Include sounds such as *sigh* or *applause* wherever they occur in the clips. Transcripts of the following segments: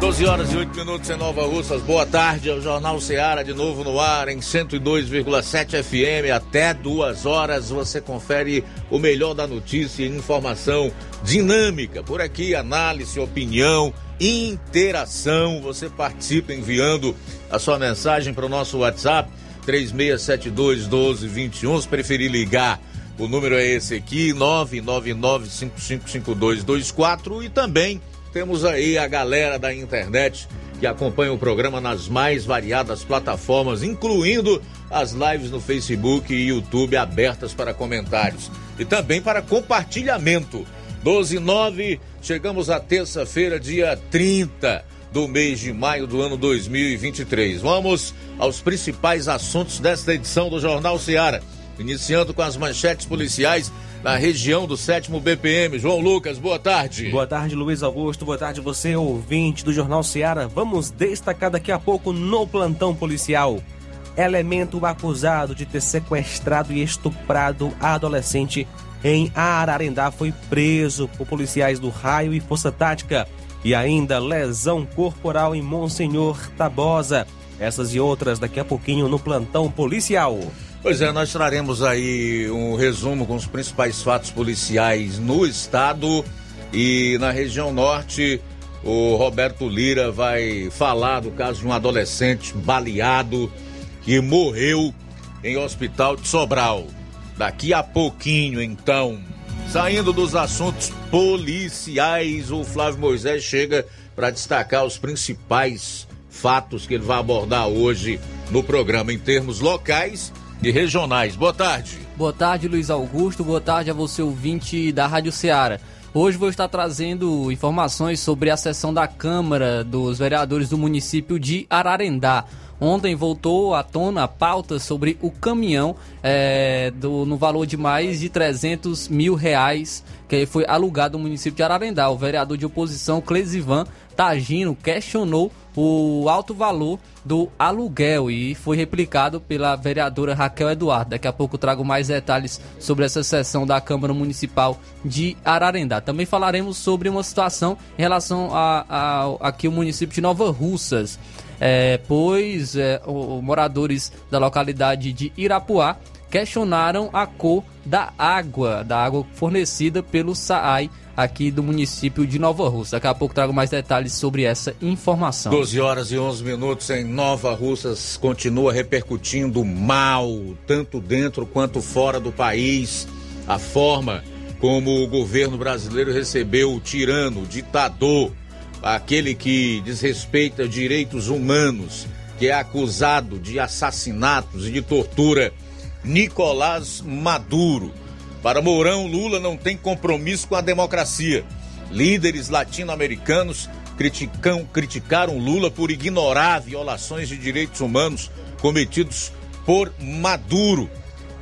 12 horas e 8 minutos em Nova Russas. Boa tarde, é o Jornal Seara de novo no ar em 102,7 FM. Até duas horas você confere o melhor da notícia e informação dinâmica. Por aqui, análise, opinião, interação. Você participa enviando a sua mensagem para o nosso WhatsApp 3672 1221. Se preferir ligar, o número é esse aqui: 999 555224 e também temos aí a galera da internet que acompanha o programa nas mais variadas plataformas, incluindo as lives no Facebook e YouTube abertas para comentários e também para compartilhamento. 12 9, chegamos à terça-feira, dia 30 do mês de maio do ano 2023. Vamos aos principais assuntos desta edição do Jornal Seara, iniciando com as manchetes policiais na região do sétimo BPM. João Lucas, boa tarde. Boa tarde, Luiz Augusto. Boa tarde, você, ouvinte do Jornal Seara. Vamos destacar daqui a pouco no plantão policial. Elemento acusado de ter sequestrado e estuprado a adolescente em Ararendá foi preso por policiais do Raio e Força Tática. E ainda lesão corporal em Monsenhor Tabosa. Essas e outras daqui a pouquinho no plantão policial. Pois é, nós traremos aí um resumo com os principais fatos policiais no estado e na região norte. O Roberto Lira vai falar do caso de um adolescente baleado que morreu em hospital de Sobral. Daqui a pouquinho, então, saindo dos assuntos policiais, o Flávio Moisés chega para destacar os principais fatos que ele vai abordar hoje no programa em termos locais e regionais. Boa tarde. Boa tarde, Luiz Augusto. Boa tarde a você, ouvinte da Rádio Ceará. Hoje vou estar trazendo informações sobre a sessão da Câmara dos Vereadores do município de Ararendá. Ontem voltou à tona a pauta sobre o caminhão é, do, no valor de mais de 300 mil reais que foi alugado no município de Ararendá. O vereador de oposição, Clesivan Tagino, questionou o alto valor do aluguel e foi replicado pela vereadora Raquel Eduardo. Daqui a pouco trago mais detalhes sobre essa sessão da Câmara Municipal de Ararendá. Também falaremos sobre uma situação em relação a, a aqui o município de Nova Russas, é, pois é, o, moradores da localidade de Irapuá questionaram a cor da água, da água fornecida pelo SAAI aqui do município de Nova Russa. Daqui a pouco trago mais detalhes sobre essa informação. 12 horas e 11 minutos em Nova Russas continua repercutindo mal, tanto dentro quanto fora do país, a forma como o governo brasileiro recebeu o tirano, o ditador, aquele que desrespeita direitos humanos, que é acusado de assassinatos e de tortura, Nicolás Maduro. Para Mourão, Lula não tem compromisso com a democracia. Líderes latino-americanos criticam, criticaram Lula por ignorar violações de direitos humanos cometidos por Maduro.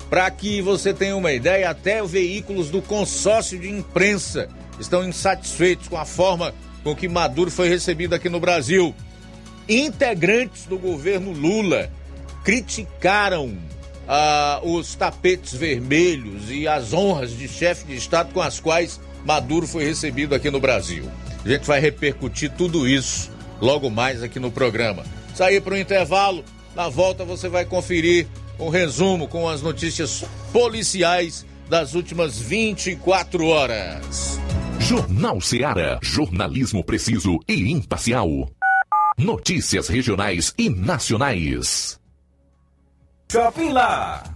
Para que você tenha uma ideia, até veículos do consórcio de imprensa estão insatisfeitos com a forma com que Maduro foi recebido aqui no Brasil. Integrantes do governo Lula criticaram ah, os tapetes vermelhos e as honras de chefe de Estado com as quais Maduro foi recebido aqui no Brasil. A gente vai repercutir tudo isso logo mais aqui no programa. Sair para o intervalo, na volta você vai conferir um resumo com as notícias policiais das últimas 24 horas. Jornal Seara. Jornalismo preciso e imparcial. Notícias regionais e nacionais. Shopping Lá.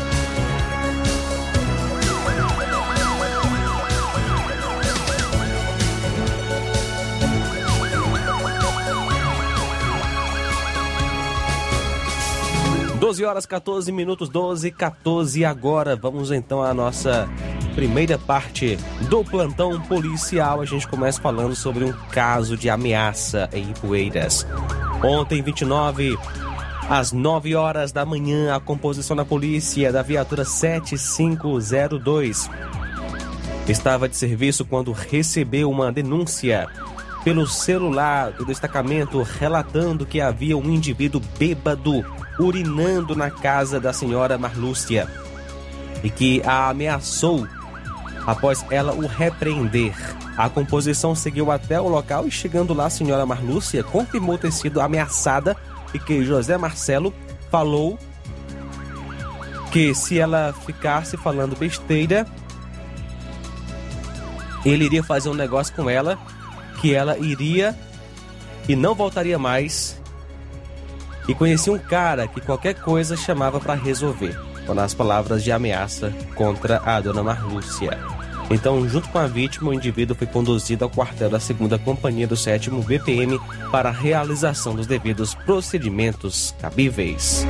Doze horas 14 minutos, 12 e 14 agora. Vamos então à nossa primeira parte do plantão policial. A gente começa falando sobre um caso de ameaça em Poeiras. Ontem, 29 às 9 horas da manhã, a composição da polícia da viatura 7502 estava de serviço quando recebeu uma denúncia pelo celular do destacamento relatando que havia um indivíduo bêbado urinando na casa da senhora Marlúcia e que a ameaçou após ela o repreender. A composição seguiu até o local e chegando lá a senhora Marlúcia confirmou ter sido ameaçada e que José Marcelo falou que se ela ficasse falando besteira, ele iria fazer um negócio com ela, que ela iria e não voltaria mais. E conhecia um cara que qualquer coisa chamava para resolver, com as palavras de ameaça contra a dona Marlúcia. Então, junto com a vítima, o indivíduo foi conduzido ao quartel da segunda companhia do sétimo BPM para a realização dos devidos procedimentos cabíveis.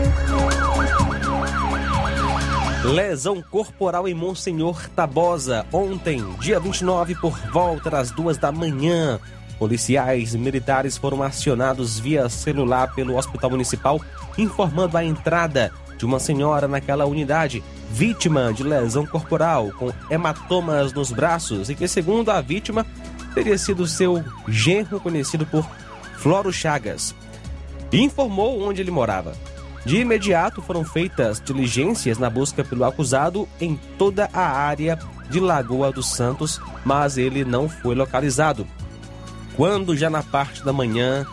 Lesão corporal em Monsenhor Tabosa. Ontem, dia 29, por volta das duas da manhã. Policiais militares foram acionados via celular pelo Hospital Municipal, informando a entrada de uma senhora naquela unidade, vítima de lesão corporal, com hematomas nos braços, e que, segundo a vítima, teria sido seu genro conhecido por Floro Chagas. E informou onde ele morava. De imediato foram feitas diligências na busca pelo acusado em toda a área de Lagoa dos Santos, mas ele não foi localizado. Quando já na parte da manhã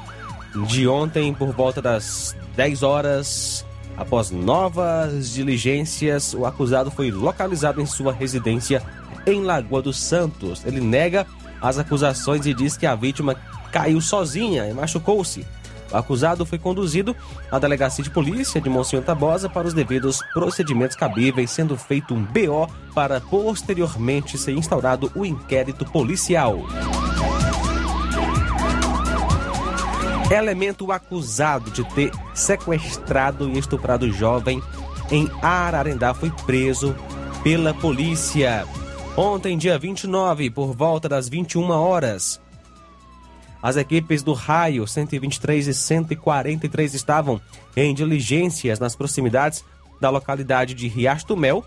de ontem, por volta das 10 horas, após novas diligências, o acusado foi localizado em sua residência em Lagoa dos Santos. Ele nega as acusações e diz que a vítima caiu sozinha e machucou-se. O acusado foi conduzido à delegacia de polícia de Monsenhor Tabosa para os devidos procedimentos cabíveis, sendo feito um BO para posteriormente ser instaurado o inquérito policial. Elemento acusado de ter sequestrado e estuprado jovem em Ararendá foi preso pela polícia. Ontem, dia 29, por volta das 21 horas, as equipes do Raio 123 e 143 estavam em diligências nas proximidades da localidade de Riacho Mel,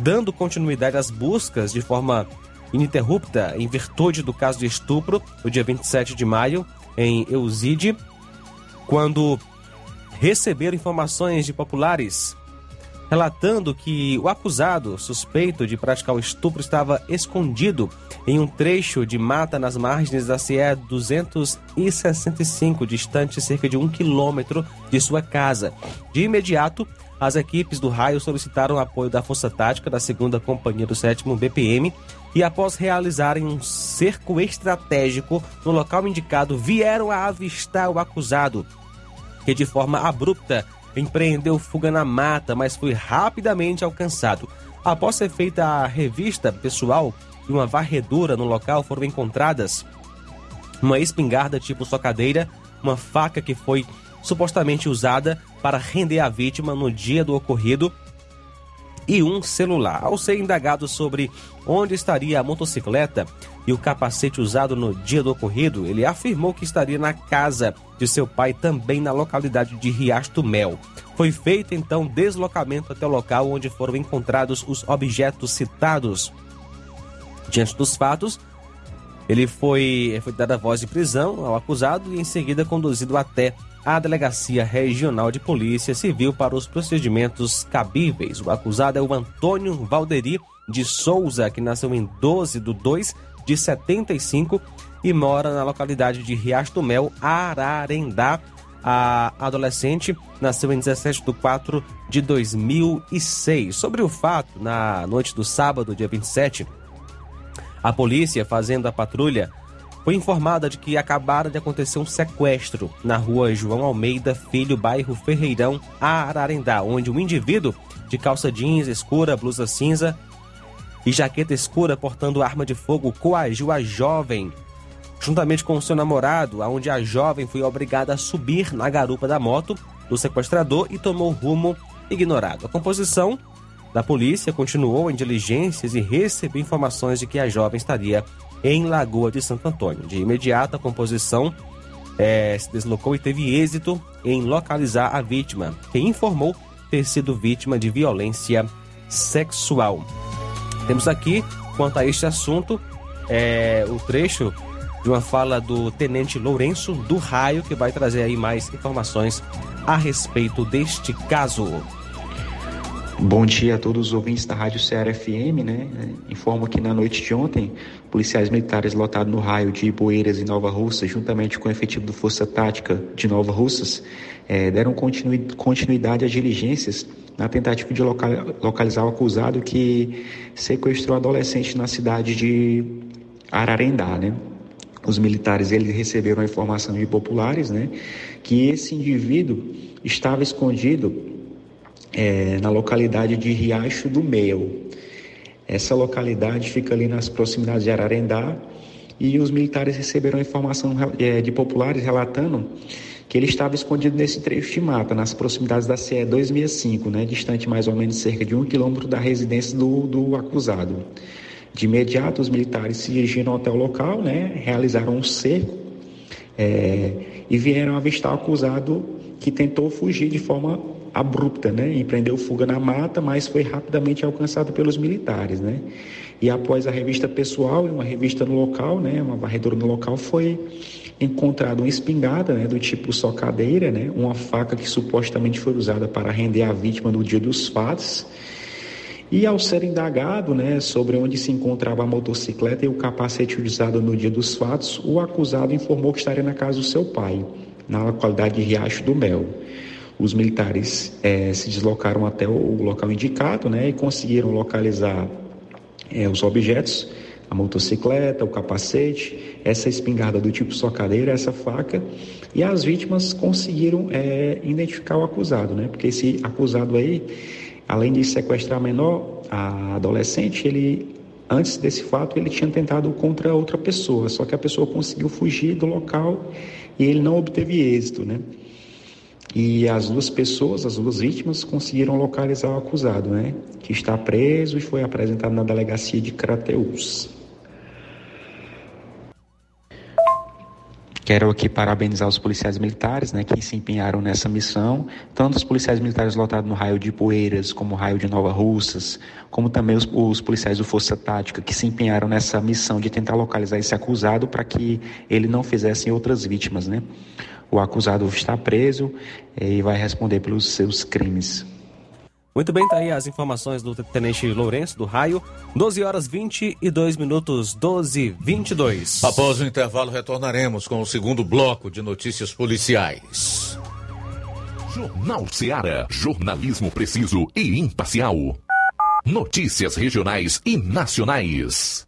dando continuidade às buscas de forma ininterrupta em virtude do caso de estupro, no dia 27 de maio, em Euside, quando receberam informações de populares relatando que o acusado suspeito de praticar o estupro estava escondido em um trecho de mata nas margens da CE 265, distante cerca de um quilômetro de sua casa. De imediato, as equipes do raio solicitaram apoio da Força Tática da 2 Companhia do 7 BPM e, após realizarem um cerco estratégico no local indicado, vieram a avistar o acusado, que de forma abrupta empreendeu fuga na mata, mas foi rapidamente alcançado. Após ser feita a revista pessoal e uma varredura no local, foram encontradas uma espingarda tipo socadeira, uma faca que foi supostamente usada para render a vítima no dia do ocorrido e um celular. Ao ser indagado sobre onde estaria a motocicleta e o capacete usado no dia do ocorrido, ele afirmou que estaria na casa de seu pai, também na localidade de Riacho Mel. Foi feito então deslocamento até o local onde foram encontrados os objetos citados. Diante dos fatos, ele foi, foi dada voz de prisão ao acusado e em seguida conduzido até a Delegacia Regional de Polícia Civil para os procedimentos cabíveis. O acusado é o Antônio Valderi de Souza, que nasceu em 12 de 2 de 75 e mora na localidade de Riacho do Mel, Ararendá. A adolescente nasceu em 17 de 4 de 2006. Sobre o fato, na noite do sábado, dia 27, a polícia, fazendo a patrulha, foi informada de que acabara de acontecer um sequestro na rua João Almeida Filho, bairro Ferreirão, Ararendá, onde um indivíduo de calça jeans escura, blusa cinza e jaqueta escura portando arma de fogo coagiu a jovem, juntamente com seu namorado, aonde a jovem foi obrigada a subir na garupa da moto do sequestrador e tomou rumo ignorado. A composição da polícia continuou em diligências e recebeu informações de que a jovem estaria em Lagoa de Santo Antônio. De imediato, a composição é, se deslocou e teve êxito em localizar a vítima, que informou ter sido vítima de violência sexual. Temos aqui, quanto a este assunto, é, o trecho de uma fala do Tenente Lourenço do Raio, que vai trazer aí mais informações a respeito deste caso. Bom dia a todos os ouvintes da Rádio Ceará FM, né? Informo que na noite de ontem, policiais militares lotados no raio de Ipueiras e Nova Russa, juntamente com o efetivo do Força Tática de Nova Russas, eh, deram continuidade às diligências na tentativa de localizar o acusado que sequestrou adolescente na cidade de Ararendá, né? Os militares eles receberam a informação de populares, né, que esse indivíduo estava escondido é, na localidade de Riacho do Mel. Essa localidade fica ali nas proximidades de Ararendá e os militares receberam informação é, de populares relatando que ele estava escondido nesse trecho de mata, nas proximidades da CE 265, né, distante mais ou menos cerca de um quilômetro da residência do, do acusado. De imediato, os militares se dirigiram até o local, né, realizaram um cerco é, e vieram avistar o acusado que tentou fugir de forma abrupta, né? Empreendeu fuga na mata, mas foi rapidamente alcançado pelos militares, né? E após a revista pessoal e uma revista no local, né, uma varredura no local, foi encontrado uma espingarda, né, do tipo socadeira, né, uma faca que supostamente foi usada para render a vítima no dia dos fatos. E ao ser indagado, né, sobre onde se encontrava a motocicleta e o capacete usado no dia dos fatos, o acusado informou que estaria na casa do seu pai, na localidade de Riacho do Mel. Os militares é, se deslocaram até o local indicado né, e conseguiram localizar é, os objetos, a motocicleta, o capacete, essa espingarda do tipo socadeira, essa faca, e as vítimas conseguiram é, identificar o acusado, né? Porque esse acusado aí, além de sequestrar a menor, a adolescente, ele antes desse fato ele tinha tentado contra outra pessoa, só que a pessoa conseguiu fugir do local e ele não obteve êxito, né? E as duas pessoas, as duas vítimas, conseguiram localizar o acusado, né? Que está preso e foi apresentado na delegacia de Crateus. Quero aqui parabenizar os policiais militares, né, que se empenharam nessa missão, tanto os policiais militares lotados no raio de Poeiras, como o raio de Nova Russas, como também os, os policiais do Força Tática, que se empenharam nessa missão de tentar localizar esse acusado para que ele não fizesse outras vítimas, né. O acusado está preso eh, e vai responder pelos seus crimes. Muito bem, tá aí as informações do Tenente Lourenço, do Raio. 12 horas 22 minutos, 12 22. Após o intervalo, retornaremos com o segundo bloco de notícias policiais. Jornal Seara. Jornalismo preciso e imparcial. Notícias regionais e nacionais.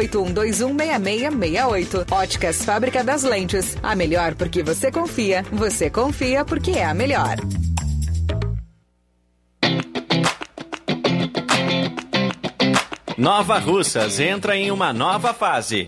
81216668. Óticas Fábrica das Lentes. A melhor porque você confia. Você confia porque é a melhor. Nova Russas entra em uma nova fase.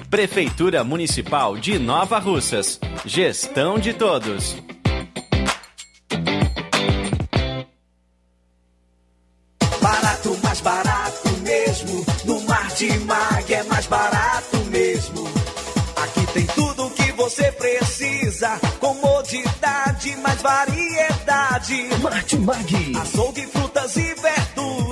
Prefeitura Municipal de Nova Russas. Gestão de todos. Barato, mais barato mesmo. No Martimag é mais barato mesmo. Aqui tem tudo o que você precisa. Comodidade, mais variedade. Martimag. Açougue,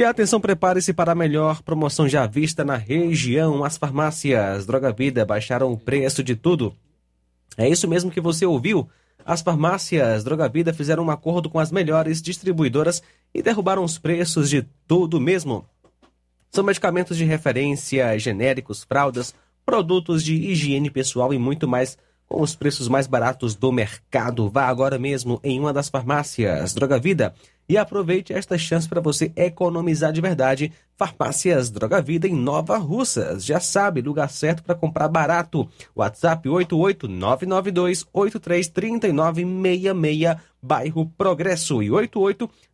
E atenção, prepare-se para a melhor promoção já vista na região. As farmácias Droga Vida baixaram o preço de tudo. É isso mesmo que você ouviu. As farmácias Droga Vida fizeram um acordo com as melhores distribuidoras e derrubaram os preços de tudo mesmo. São medicamentos de referência, genéricos, fraldas, produtos de higiene pessoal e muito mais com os preços mais baratos do mercado. Vá agora mesmo em uma das farmácias Droga Vida e aproveite esta chance para você economizar de verdade. Farmácias Droga Vida em Nova Russas. Já sabe, lugar certo para comprar barato. WhatsApp 88992833966, bairro Progresso. E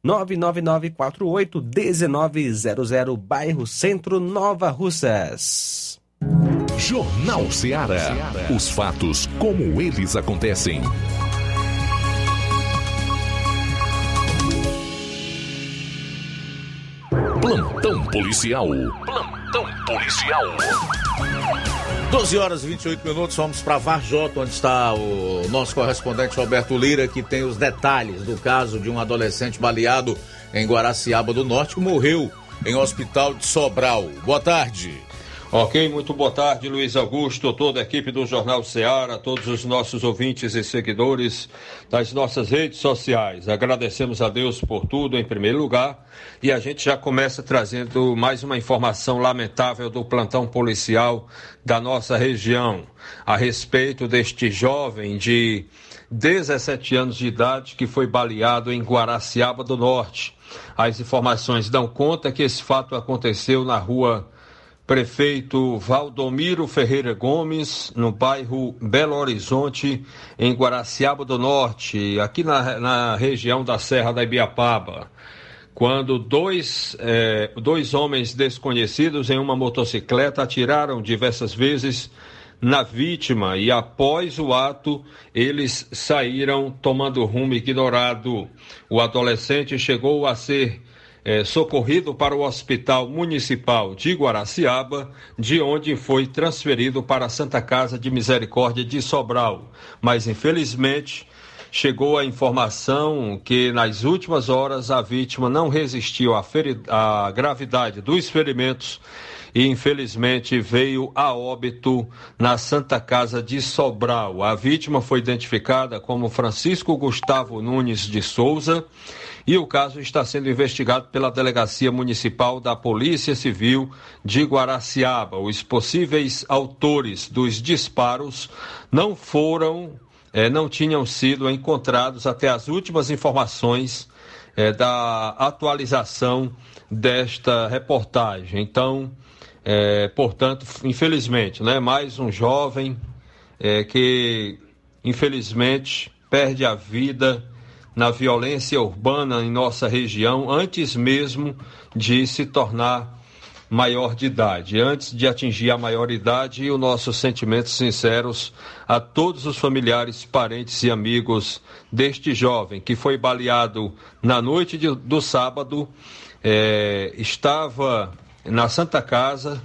88999481900, bairro Centro, Nova Russas. Jornal Seara. Os fatos como eles acontecem. Policial. Plantão policial. 12 horas e 28 minutos, vamos para Varjota, onde está o nosso correspondente Roberto Lira, que tem os detalhes do caso de um adolescente baleado em Guaraciaba do Norte que morreu em hospital de Sobral. Boa tarde. Ok, muito boa tarde, Luiz Augusto, toda a equipe do Jornal Ceará, todos os nossos ouvintes e seguidores das nossas redes sociais. Agradecemos a Deus por tudo, em primeiro lugar, e a gente já começa trazendo mais uma informação lamentável do plantão policial da nossa região a respeito deste jovem de 17 anos de idade que foi baleado em Guaraciaba do Norte. As informações dão conta que esse fato aconteceu na rua prefeito Valdomiro Ferreira Gomes, no bairro Belo Horizonte, em Guaraciaba do Norte, aqui na, na região da Serra da Ibiapaba. Quando dois, eh, dois homens desconhecidos em uma motocicleta atiraram diversas vezes na vítima e após o ato eles saíram tomando rumo ignorado. O adolescente chegou a ser é, socorrido para o Hospital Municipal de Guaraciaba, de onde foi transferido para a Santa Casa de Misericórdia de Sobral. Mas, infelizmente, chegou a informação que nas últimas horas a vítima não resistiu à, à gravidade dos ferimentos e infelizmente veio a óbito na Santa Casa de Sobral. A vítima foi identificada como Francisco Gustavo Nunes de Souza e o caso está sendo investigado pela Delegacia Municipal da Polícia Civil de Guaraciaba. Os possíveis autores dos disparos não foram, eh, não tinham sido encontrados até as últimas informações eh, da atualização desta reportagem. Então, eh, portanto, infelizmente, né, mais um jovem que infelizmente perde a vida na violência urbana em nossa região antes mesmo de se tornar maior de idade. Antes de atingir a maioridade, e os nossos sentimentos sinceros a todos os familiares, parentes e amigos deste jovem que foi baleado na noite de, do sábado, é, estava na Santa Casa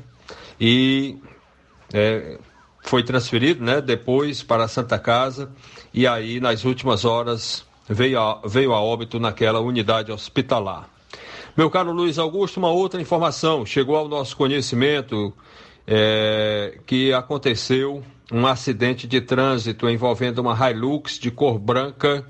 e é, foi transferido né, depois para a Santa Casa e aí nas últimas horas veio a, veio a óbito naquela unidade hospitalar. Meu caro Luiz Augusto, uma outra informação chegou ao nosso conhecimento é, que aconteceu um acidente de trânsito envolvendo uma Hilux de cor branca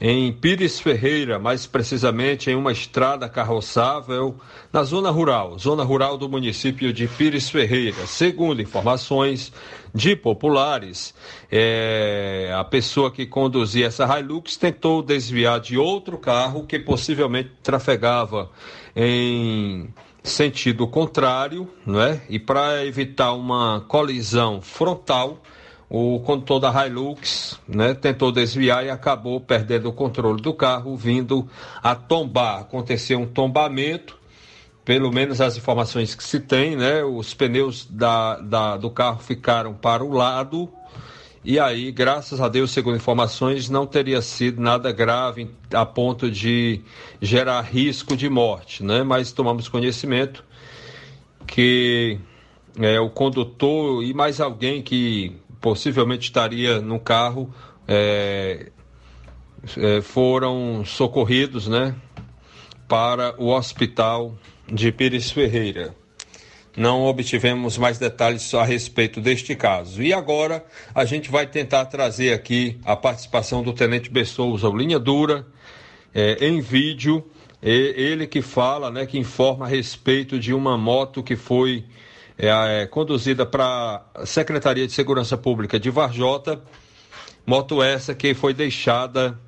em Pires Ferreira, mais precisamente em uma estrada carroçável na zona rural, zona rural do município de Pires Ferreira. Segundo informações de populares, é, a pessoa que conduzia essa Hilux tentou desviar de outro carro que possivelmente trafegava em sentido contrário, não é? E para evitar uma colisão frontal, o condutor da Hilux né, tentou desviar e acabou perdendo o controle do carro, vindo a tombar. Aconteceu um tombamento, pelo menos as informações que se tem, né? Os pneus da, da, do carro ficaram para o lado. E aí, graças a Deus, segundo informações, não teria sido nada grave a ponto de gerar risco de morte, né? Mas tomamos conhecimento que é, o condutor e mais alguém que possivelmente estaria no carro, é, é, foram socorridos né, para o hospital de Pires Ferreira. Não obtivemos mais detalhes a respeito deste caso. E agora a gente vai tentar trazer aqui a participação do Tenente Bessouza, o Linha Dura, é, em vídeo. ele que fala, né, que informa a respeito de uma moto que foi é, é conduzida para a Secretaria de Segurança Pública de Varjota. Moto essa que foi deixada,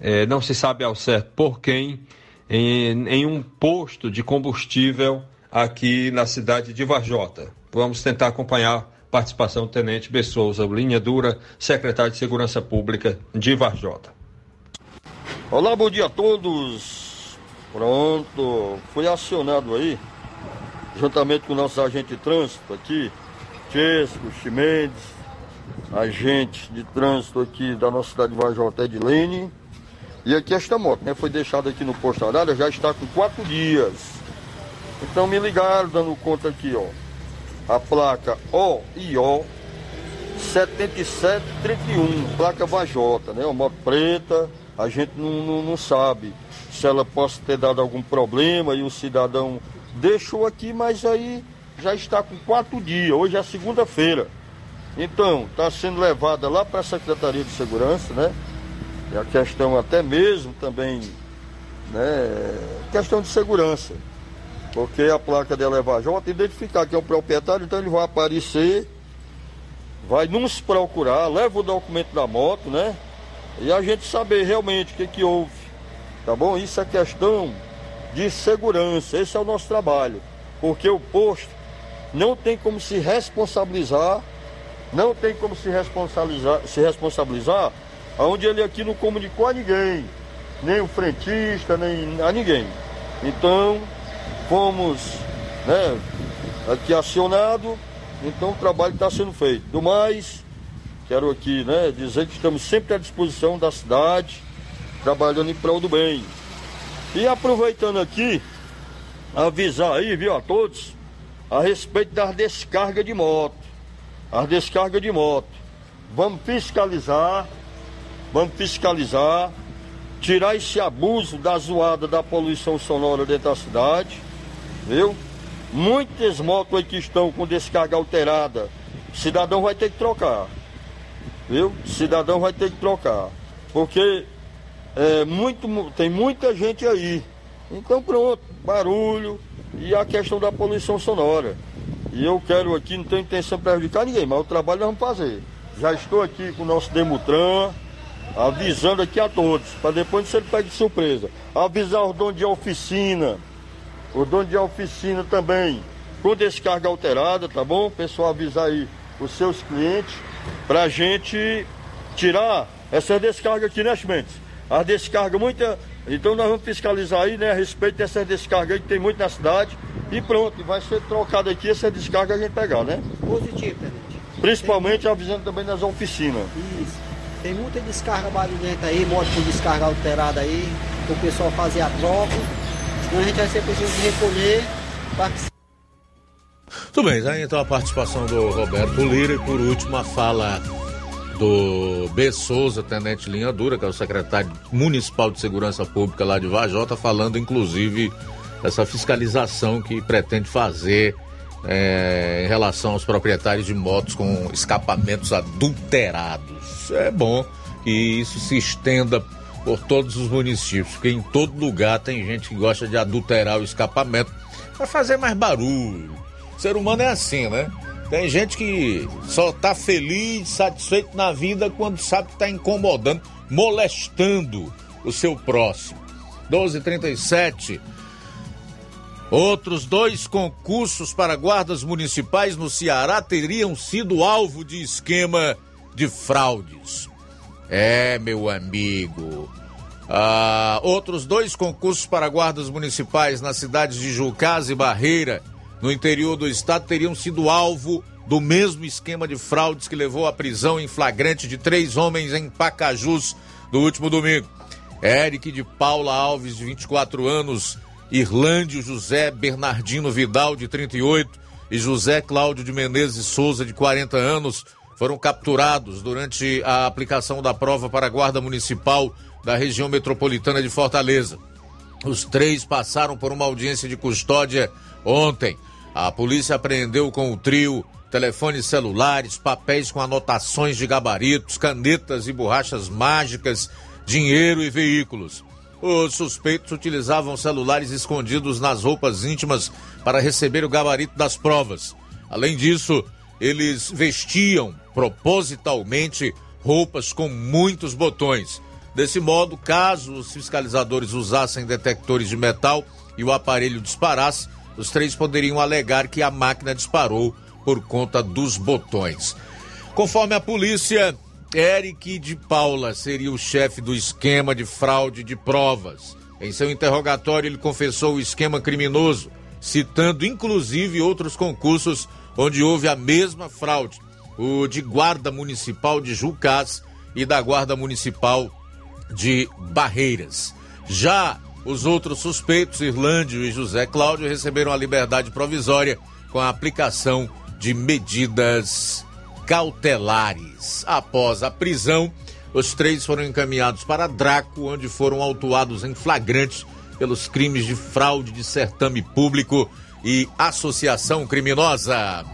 é, não se sabe ao certo por quem, em, em um posto de combustível aqui na cidade de Varjota. Vamos tentar acompanhar participação do Tenente Bessouza, linha dura, secretário de Segurança Pública de Varjota. Olá, bom dia a todos. Pronto, foi acionado aí juntamente com o nosso agente de trânsito aqui, Chesco, Chimendes, agente de trânsito aqui da nossa cidade de Vajota Edilene. E aqui esta moto, né? Foi deixada aqui no posto Arália, já está com quatro dias. Então me ligaram dando conta aqui, ó. A placa O e O 7731, placa Vajota, né? Uma moto preta, a gente não, não, não sabe se ela possa ter dado algum problema e o cidadão deixou aqui, mas aí já está com quatro dias, hoje é segunda-feira. Então, está sendo levada lá para a Secretaria de Segurança, né? E a questão até mesmo também, né? Questão de segurança. Porque a placa dela é Vajota, identificar que é o proprietário, então ele vai aparecer, vai nos procurar, leva o documento da moto, né? E a gente saber realmente o que, que houve. Tá bom? Isso é questão de segurança. Esse é o nosso trabalho. Porque o posto não tem como se responsabilizar, não tem como se responsabilizar, se responsabilizar onde ele aqui não comunicou a ninguém, nem o frentista, nem a ninguém. Então, fomos né, aqui acionado, então o trabalho está sendo feito. Do mais, quero aqui né, dizer que estamos sempre à disposição da cidade, trabalhando em prol do bem. E aproveitando aqui, avisar aí, viu, a todos, a respeito das descargas de moto. As descargas de moto. Vamos fiscalizar, vamos fiscalizar, tirar esse abuso da zoada da poluição sonora dentro da cidade, viu? Muitas motos aí que estão com descarga alterada, o cidadão vai ter que trocar, viu? O cidadão vai ter que trocar, porque é, muito, tem muita gente aí. Então pronto, barulho e a questão da poluição sonora. E eu quero aqui, não tenho intenção de prejudicar ninguém, mas o trabalho nós vamos fazer. Já estou aqui com o nosso Demutran, avisando aqui a todos, para depois não ser de surpresa. Avisar os donos de oficina, os donos de oficina também, com descarga alterada, tá bom? O pessoal avisar aí os seus clientes, para a gente tirar essa descarga aqui, né, Chimenez? As descargas, muita. Então nós vamos fiscalizar aí, né, a respeito dessas descargas aí que tem muito na cidade. E pronto, vai ser trocado aqui essa descarga a gente pegar, né? Positivo, Tenente. Principalmente avisando também nas oficinas. Isso. Tem muita descarga barulhenta aí, moto com descarga alterada aí, o pessoal fazer a troca. Senão a gente vai ser preciso de recolher para que Tudo bem, aí então a participação do Roberto Lira e por último a fala do B. Souza, Tenente Linha Dura, que é o secretário municipal de segurança pública lá de Vajota, falando inclusive dessa fiscalização que pretende fazer é, em relação aos proprietários de motos com escapamentos adulterados. É bom que isso se estenda por todos os municípios, porque em todo lugar tem gente que gosta de adulterar o escapamento para fazer mais barulho. O ser humano é assim, né? Tem gente que só tá feliz, satisfeito na vida quando sabe que tá incomodando, molestando o seu próximo. 1237 Outros dois concursos para guardas municipais no Ceará teriam sido alvo de esquema de fraudes. É, meu amigo. Ah, outros dois concursos para guardas municipais nas cidades de Jucás e Barreira, no interior do estado, teriam sido alvo do mesmo esquema de fraudes que levou à prisão em flagrante de três homens em Pacajus no último domingo. Eric de Paula Alves, de 24 anos, Irlândio José Bernardino Vidal, de 38, e José Cláudio de Menezes Souza, de 40 anos, foram capturados durante a aplicação da prova para a Guarda Municipal da região metropolitana de Fortaleza. Os três passaram por uma audiência de custódia ontem. A polícia apreendeu com o trio telefones celulares, papéis com anotações de gabaritos, canetas e borrachas mágicas, dinheiro e veículos. Os suspeitos utilizavam celulares escondidos nas roupas íntimas para receber o gabarito das provas. Além disso, eles vestiam propositalmente roupas com muitos botões. Desse modo, caso os fiscalizadores usassem detectores de metal e o aparelho disparasse, os três poderiam alegar que a máquina disparou por conta dos botões. Conforme a polícia, Eric de Paula seria o chefe do esquema de fraude de provas. Em seu interrogatório, ele confessou o esquema criminoso, citando inclusive outros concursos onde houve a mesma fraude: o de Guarda Municipal de Jucás e da Guarda Municipal de Barreiras. Já Os outros suspeitos, Irlândio e José Cláudio, receberam a liberdade provisória com a aplicação de medidas cautelares. Após a prisão, os três foram encaminhados para Draco, onde foram autuados em flagrante pelos crimes de fraude de certame público e associação criminosa.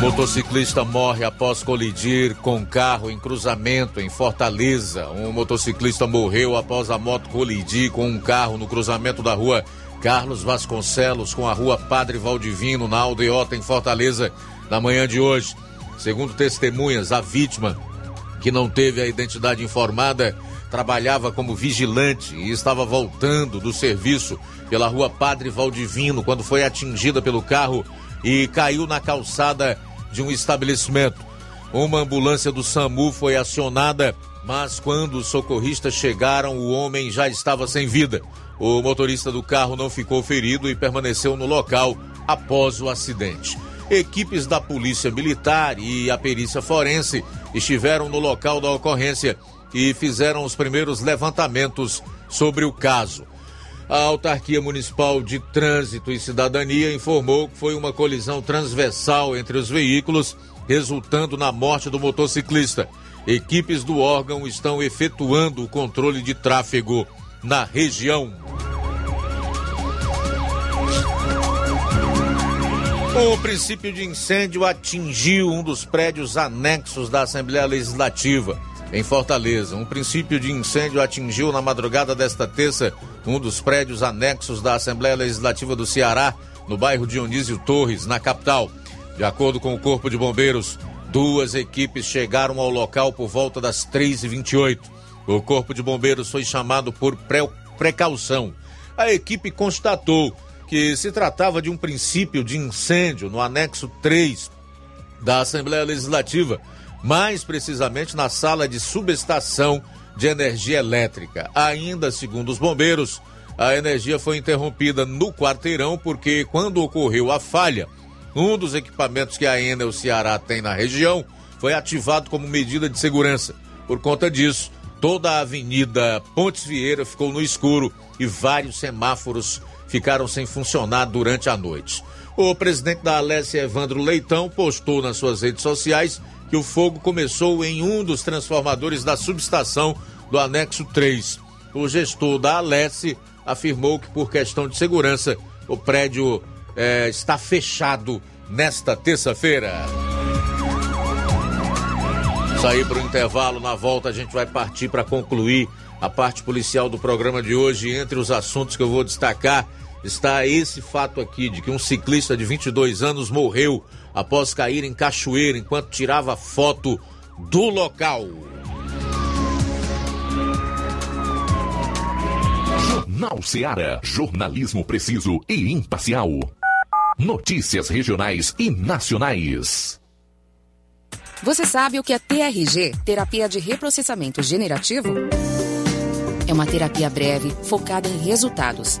Motociclista morre após colidir com carro em cruzamento em Fortaleza. Um motociclista morreu após a moto colidir com um carro no cruzamento da rua Carlos Vasconcelos com a rua Padre Valdivino, na Aldeota, em Fortaleza, na manhã de hoje. Segundo testemunhas, a vítima, que não teve a identidade informada, trabalhava como vigilante e estava voltando do serviço pela rua Padre Valdivino quando foi atingida pelo carro e caiu na calçada de um estabelecimento. Uma ambulância do SAMU foi acionada, mas quando os socorristas chegaram, o homem já estava sem vida. O motorista do carro não ficou ferido e permaneceu no local após o acidente. Equipes da Polícia Militar e a perícia forense estiveram no local da ocorrência e fizeram os primeiros levantamentos sobre o caso. A Autarquia Municipal de Trânsito e Cidadania informou que foi uma colisão transversal entre os veículos, resultando na morte do motociclista. Equipes do órgão estão efetuando o controle de tráfego na região. O princípio de incêndio atingiu um dos prédios anexos da Assembleia Legislativa em Fortaleza. Um princípio de incêndio atingiu na madrugada desta terça um dos prédios anexos da Assembleia Legislativa do Ceará, no bairro Dionísio Torres, na capital. De acordo com o Corpo de Bombeiros, duas equipes chegaram ao local por volta das 3h28. O Corpo de Bombeiros foi chamado por precaução. A equipe constatou que se tratava de um princípio de incêndio no anexo 3 da Assembleia Legislativa, mais precisamente na sala de subestação de energia elétrica. Ainda segundo os bombeiros, a energia foi interrompida no quarteirão porque quando ocorreu a falha, um dos equipamentos que a Enel Ceará tem na região foi ativado como medida de segurança. Por conta disso, toda a Avenida Pontes Vieira ficou no escuro e vários semáforos ficaram sem funcionar durante a noite. O presidente da Alessia, Evandro Leitão, postou nas suas redes sociais que o fogo começou em um dos transformadores da subestação do anexo 3. O gestor da Alesse afirmou que, por questão de segurança, o prédio é, está fechado nesta terça-feira. Sair para o intervalo, na volta a gente vai partir para concluir a parte policial do programa de hoje. Entre os assuntos que eu vou destacar está esse fato aqui de que um ciclista de 22 anos morreu após cair em cachoeira enquanto tirava foto do local. Jornal Seara. Jornalismo preciso e imparcial. Notícias regionais e nacionais. Você sabe o que é TRG terapia de reprocessamento generativo? É uma terapia breve focada em resultados.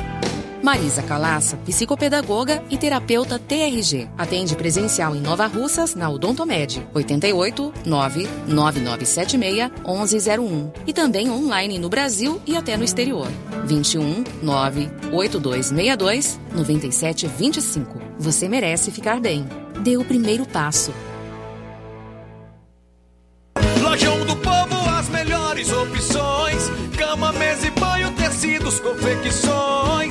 Marisa Calaça, psicopedagoga e terapeuta TRG. Atende presencial em Nova Russas, na Odontomed, 88 99976 1101. E também online no Brasil e até no exterior. 21 98262 9725. Você merece ficar bem. Dê o primeiro passo. Lojão do Povo, as melhores opções: cama, mesa e banho, tecidos, confecções.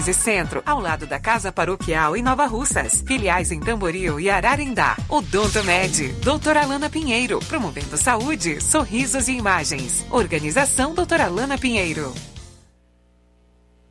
Centro, ao lado da Casa Paroquial em Nova Russas. Filiais em Tamboril e Ararindá. Odonto Med, doutora Alana Pinheiro, promovendo saúde, sorrisos e imagens. Organização doutora Alana Pinheiro.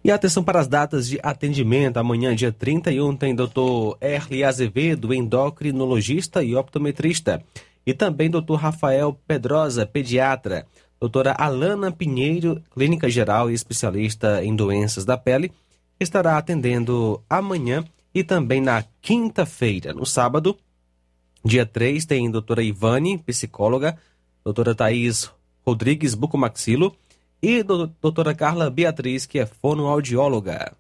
E atenção para as datas de atendimento. Amanhã, dia 31, tem Dr. Erli Azevedo, endocrinologista e optometrista. E também Dr. Rafael Pedrosa, pediatra. Doutora Alana Pinheiro, clínica geral e especialista em doenças da pele estará atendendo amanhã e também na quinta-feira. No sábado, dia 3, tem doutora Ivane, psicóloga, doutora Thaís Rodrigues Bucomaxilo e doutora Carla Beatriz, que é fonoaudióloga.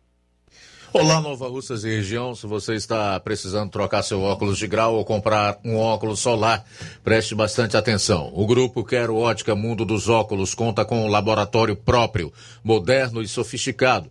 Olá, Nova Russas e região. Se você está precisando trocar seu óculos de grau ou comprar um óculos solar, preste bastante atenção. O grupo Quero Ótica Mundo dos Óculos conta com um laboratório próprio, moderno e sofisticado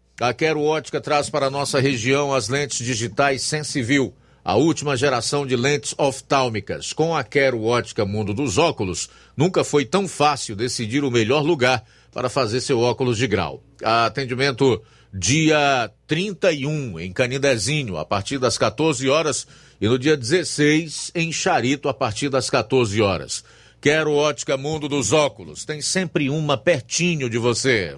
Quero Ótica traz para a nossa região as lentes digitais Sensivil, a última geração de lentes oftálmicas. Com a Quero Ótica Mundo dos Óculos, nunca foi tão fácil decidir o melhor lugar para fazer seu óculos de grau. Atendimento dia 31 em Canidezinho, a partir das 14 horas, e no dia 16 em Charito, a partir das 14 horas. Quero Ótica Mundo dos Óculos, tem sempre uma pertinho de você.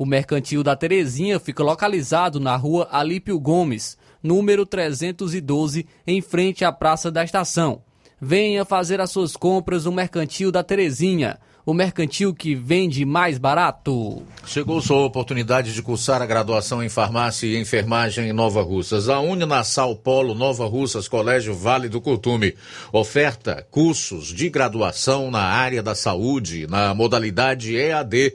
o Mercantil da Terezinha fica localizado na rua Alípio Gomes, número 312, em frente à Praça da Estação. Venha fazer as suas compras no Mercantil da Terezinha, o mercantil que vende mais barato. Chegou sua oportunidade de cursar a graduação em farmácia e enfermagem em Nova Russas. A Uninasal Polo Nova Russas, Colégio Vale do Curtume. Oferta cursos de graduação na área da saúde, na modalidade EAD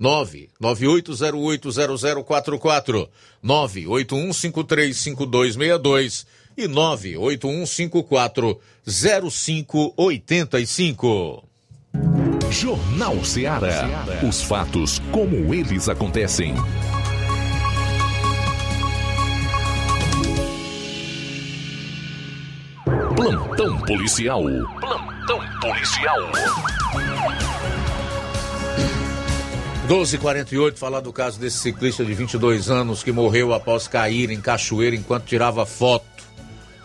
998080044, 981535262 e 981540585. Jornal Ceará. Os fatos como eles acontecem. Plantão policial. Plantão policial. 12:48 falar do caso desse ciclista de 22 anos que morreu após cair em cachoeira enquanto tirava foto.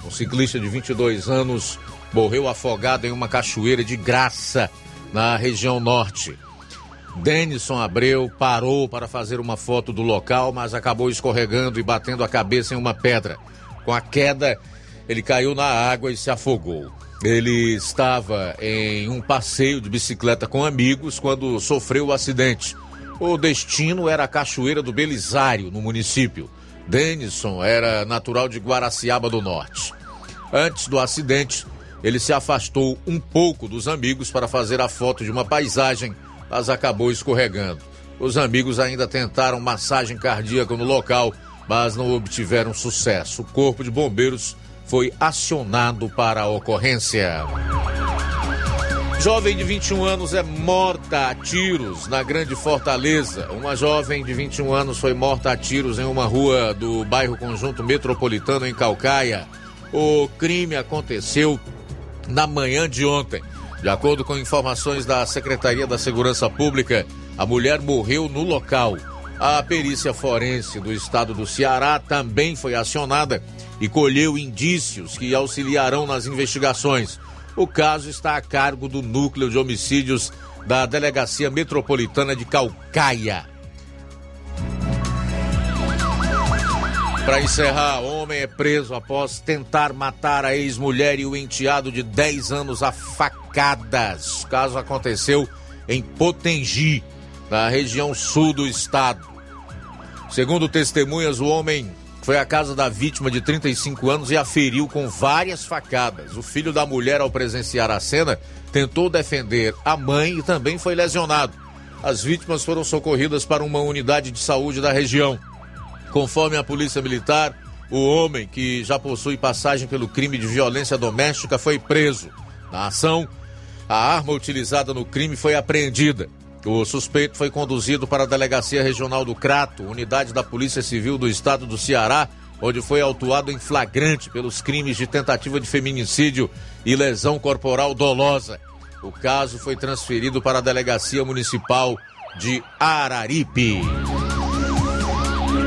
Um ciclista de 22 anos morreu afogado em uma cachoeira de graça na região norte. Denison Abreu parou para fazer uma foto do local, mas acabou escorregando e batendo a cabeça em uma pedra. Com a queda, ele caiu na água e se afogou. Ele estava em um passeio de bicicleta com amigos quando sofreu o acidente. O destino era a Cachoeira do Belisário, no município. Denison era natural de Guaraciaba do Norte. Antes do acidente, ele se afastou um pouco dos amigos para fazer a foto de uma paisagem, mas acabou escorregando. Os amigos ainda tentaram massagem cardíaca no local, mas não obtiveram sucesso. O corpo de bombeiros foi acionado para a ocorrência. Jovem de 21 anos é morta a tiros na Grande Fortaleza. Uma jovem de 21 anos foi morta a tiros em uma rua do bairro Conjunto Metropolitano, em Calcaia. O crime aconteceu na manhã de ontem. De acordo com informações da Secretaria da Segurança Pública, a mulher morreu no local. A perícia forense do estado do Ceará também foi acionada e colheu indícios que auxiliarão nas investigações. O caso está a cargo do Núcleo de Homicídios da Delegacia Metropolitana de Calcaia. Para encerrar, homem é preso após tentar matar a ex-mulher e o enteado de 10 anos a facadas. O caso aconteceu em Potengi, na região sul do estado. Segundo testemunhas, o homem foi à casa da vítima de 35 anos e a feriu com várias facadas. O filho da mulher, ao presenciar a cena, tentou defender a mãe e também foi lesionado. As vítimas foram socorridas para uma unidade de saúde da região. Conforme a Polícia Militar, o homem, que já possui passagem pelo crime de violência doméstica, foi preso. Na ação, a arma utilizada no crime foi apreendida. O suspeito foi conduzido para a Delegacia Regional do Crato, unidade da Polícia Civil do Estado do Ceará, onde foi autuado em flagrante pelos crimes de tentativa de feminicídio e lesão corporal dolosa. O caso foi transferido para a Delegacia Municipal de Araripe.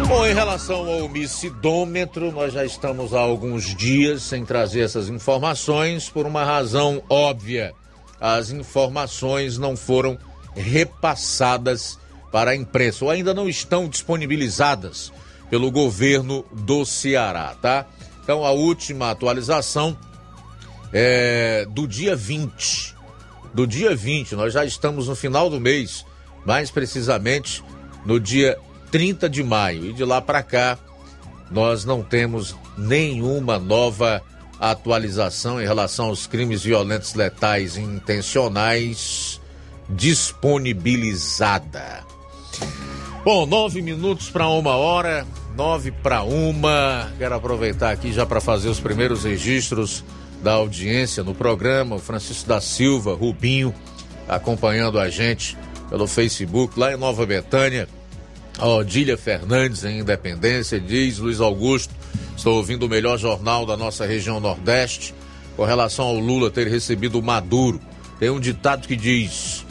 Bom, em relação ao homicidômetro, nós já estamos há alguns dias sem trazer essas informações por uma razão óbvia. As informações não foram repassadas para a imprensa ou ainda não estão disponibilizadas pelo governo do Ceará, tá? Então a última atualização é do dia 20. Do dia 20, nós já estamos no final do mês, mais precisamente no dia 30 de maio. E de lá para cá, nós não temos nenhuma nova atualização em relação aos crimes violentos letais intencionais disponibilizada. Bom, nove minutos para uma hora, nove para uma. Quero aproveitar aqui já para fazer os primeiros registros da audiência no programa. O Francisco da Silva, Rubinho, acompanhando a gente pelo Facebook lá em Nova Betânia. A Odília Fernandes, em Independência, diz Luiz Augusto, estou ouvindo o melhor jornal da nossa região Nordeste com relação ao Lula ter recebido o Maduro. Tem um ditado que diz: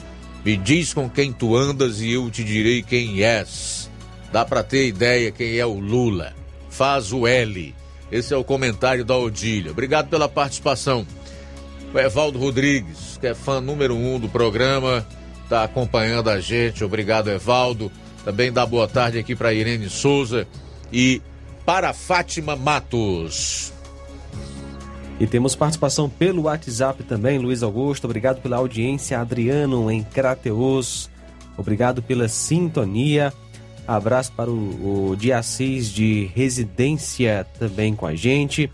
Me diz com quem tu andas e eu te direi quem és. Dá para ter ideia quem é o Lula. Faz o L. Esse é o comentário da Odília. Obrigado pela participação. O Evaldo Rodrigues, que é fã número um do programa, está acompanhando a gente. Obrigado, Evaldo. Também dá boa tarde aqui para Irene Souza e para Fátima Matos. E temos participação pelo WhatsApp também, Luiz Augusto. Obrigado pela audiência, Adriano em Crateus. Obrigado pela sintonia. Abraço para o, o dia 6 de residência também com a gente.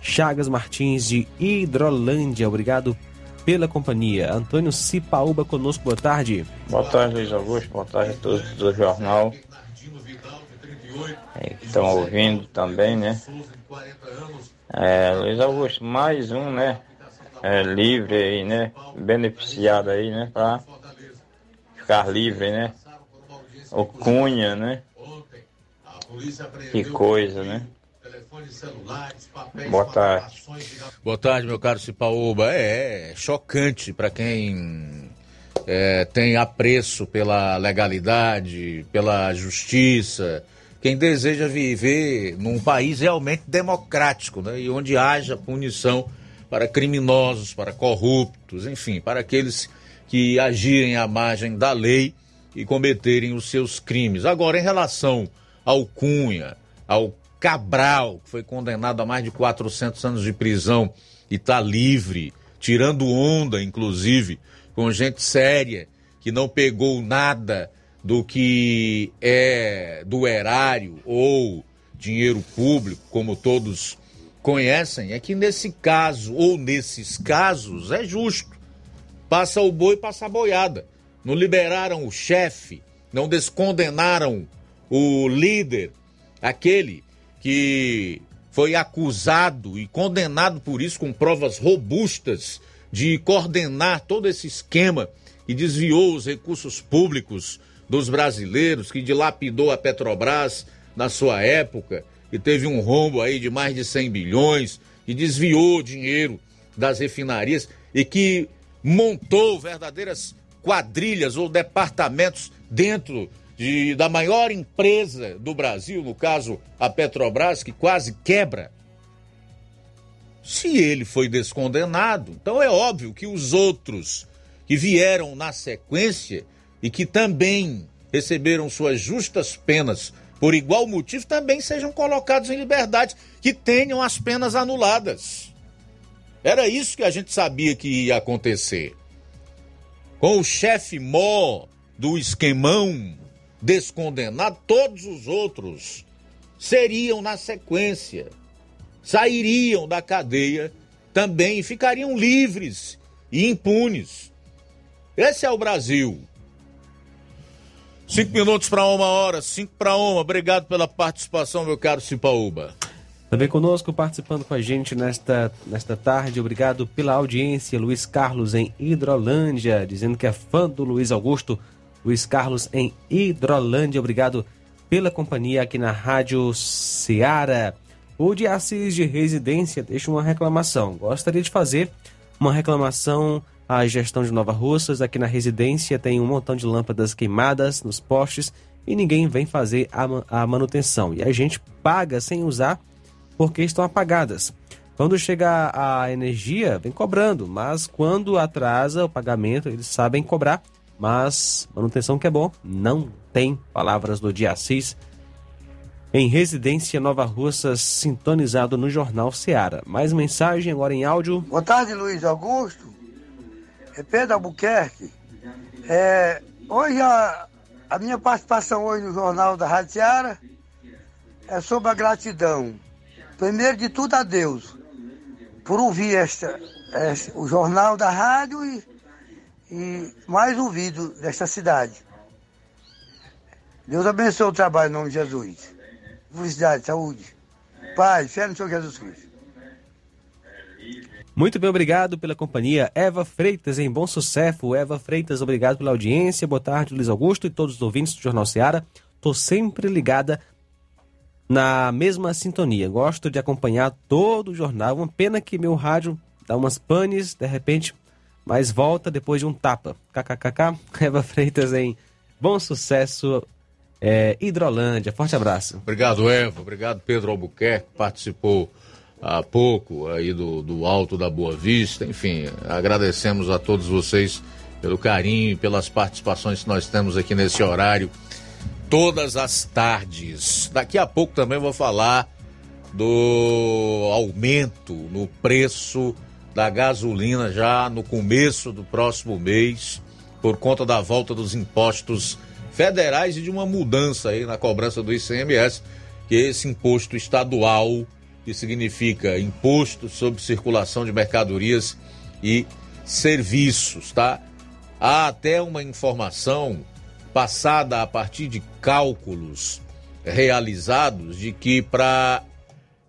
Chagas Martins de Hidrolândia. Obrigado pela companhia. Antônio Cipaúba conosco, boa tarde. Boa tarde, Luiz Augusto. Boa tarde a todos do jornal. É, estão ouvindo também, né? É, Luiz Augusto, mais um, né? É, livre aí, né? Beneficiado aí, né? Pra ficar livre, né? O Cunha, né? Que coisa, né? Boa tarde. Boa tarde, meu caro Cipaúba. É, é chocante para quem é, tem apreço pela legalidade, pela justiça, quem deseja viver num país realmente democrático, né? E onde haja punição para criminosos, para corruptos, enfim, para aqueles que agirem à margem da lei e cometerem os seus crimes. Agora, em relação ao Cunha, ao Cabral, que foi condenado a mais de 400 anos de prisão e está livre, tirando onda, inclusive, com gente séria que não pegou nada do que é do erário ou dinheiro público, como todos conhecem, é que nesse caso ou nesses casos é justo. Passa o boi, passa a boiada. Não liberaram o chefe, não descondenaram o líder, aquele que foi acusado e condenado por isso com provas robustas de coordenar todo esse esquema e desviou os recursos públicos dos brasileiros, que dilapidou a Petrobras na sua época e teve um rombo aí de mais de 100 bilhões e desviou dinheiro das refinarias e que montou verdadeiras quadrilhas ou departamentos dentro de, da maior empresa do Brasil, no caso a Petrobras, que quase quebra. Se ele foi descondenado, então é óbvio que os outros que vieram na sequência e que também receberam suas justas penas por igual motivo, também sejam colocados em liberdade, que tenham as penas anuladas. Era isso que a gente sabia que ia acontecer. Com o chefe mó do esquemão descondenado, todos os outros seriam na sequência, sairiam da cadeia também, ficariam livres e impunes. Esse é o Brasil. Cinco minutos para uma hora, cinco para uma. Obrigado pela participação, meu caro Cipaúba. Também conosco, participando com a gente nesta, nesta tarde. Obrigado pela audiência. Luiz Carlos em Hidrolândia, dizendo que é fã do Luiz Augusto. Luiz Carlos em Hidrolândia, obrigado pela companhia aqui na Rádio Ceará. O de Assis de Residência deixa uma reclamação. Gostaria de fazer uma reclamação a gestão de Nova Russas. Aqui na residência tem um montão de lâmpadas queimadas nos postes e ninguém vem fazer a, a manutenção. E a gente paga sem usar porque estão apagadas. Quando chega a energia, vem cobrando, mas quando atrasa o pagamento, eles sabem cobrar, mas manutenção que é bom, não tem. Palavras do dia 6 em Residência Nova Russas, sintonizado no Jornal Seara. Mais mensagem agora em áudio. Boa tarde, Luiz Augusto é Pedro Albuquerque. É, hoje a, a minha participação hoje no Jornal da Rádio Seara é sobre a gratidão. Primeiro de tudo a Deus por ouvir esta, esta o jornal da rádio e, e mais ouvido desta cidade. Deus abençoe o trabalho em nome de Jesus. Felicidade, saúde. Paz, fé no Senhor Jesus Cristo. Muito bem, obrigado pela companhia. Eva Freitas, em bom sucesso. Eva Freitas, obrigado pela audiência. Boa tarde, Luiz Augusto e todos os ouvintes do Jornal Seara. Estou sempre ligada na mesma sintonia. Gosto de acompanhar todo o jornal. Uma pena que meu rádio dá umas panes, de repente, mas volta depois de um tapa. KKKK. Eva Freitas, em bom sucesso. É, Hidrolândia. Forte abraço. Obrigado, Eva. Obrigado, Pedro Albuquerque, participou há pouco aí do, do Alto da Boa Vista. Enfim, agradecemos a todos vocês pelo carinho e pelas participações que nós temos aqui nesse horário todas as tardes. Daqui a pouco também vou falar do aumento no preço da gasolina já no começo do próximo mês por conta da volta dos impostos federais e de uma mudança aí na cobrança do ICMS, que é esse imposto estadual que significa imposto sobre circulação de mercadorias e serviços, tá? Há até uma informação passada a partir de cálculos realizados de que para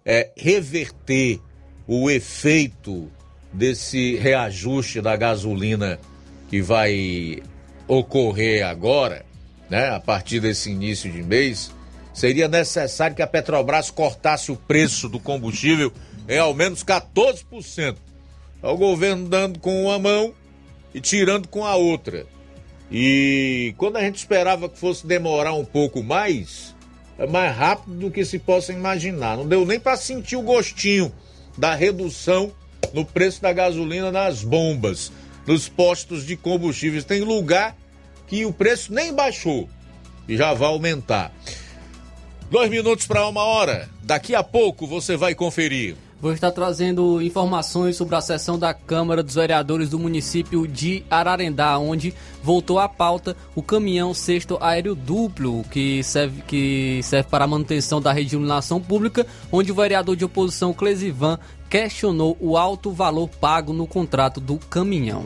é, reverter o efeito desse reajuste da gasolina que vai ocorrer agora, né, a partir desse início de mês, seria necessário que a Petrobras cortasse o preço do combustível em ao menos 14%. É o governo dando com uma mão e tirando com a outra. E quando a gente esperava que fosse demorar um pouco mais, é mais rápido do que se possa imaginar. Não deu nem para sentir o gostinho da redução no preço da gasolina nas bombas. nos postos de combustíveis. Tem lugar que o preço nem baixou e já vai aumentar. Dois minutos para uma hora. Daqui a pouco você vai conferir. Vou estar trazendo informações sobre a sessão da Câmara dos Vereadores do município de Ararendá, onde voltou à pauta o caminhão sexto aéreo duplo, que serve, que serve para a manutenção da rede de iluminação pública, onde o vereador de oposição Clesivan questionou o alto valor pago no contrato do caminhão.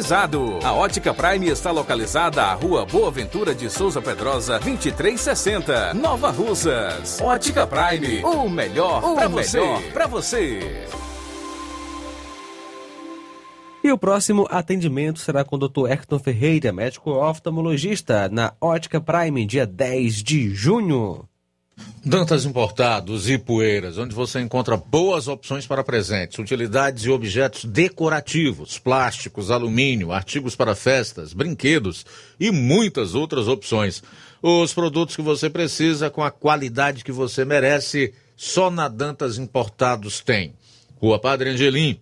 A Ótica Prime está localizada à Rua Boa Ventura de Souza Pedrosa, 2360, Nova Russas. Ótica Prime, o melhor para você. Pra você. E o próximo atendimento será com o Dr. Hector Ferreira, médico oftalmologista, na Ótica Prime, dia 10 de junho. Dantas Importados e Poeiras, onde você encontra boas opções para presentes, utilidades e objetos decorativos, plásticos, alumínio, artigos para festas, brinquedos e muitas outras opções. Os produtos que você precisa com a qualidade que você merece, só na Dantas Importados tem. Rua Padre Angelim,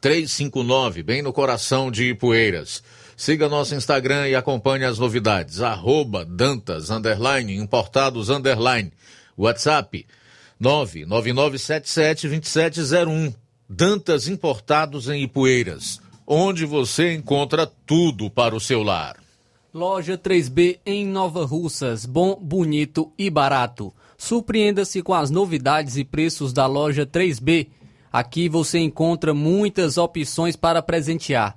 359, bem no coração de Ipueiras. Siga nosso Instagram e acompanhe as novidades. Arroba Dantas, underline, importados, underline. WhatsApp 999772701. Dantas Importados em Ipueiras, onde você encontra tudo para o seu lar. Loja 3B em Nova Russas, bom, bonito e barato. Surpreenda-se com as novidades e preços da loja 3B. Aqui você encontra muitas opções para presentear.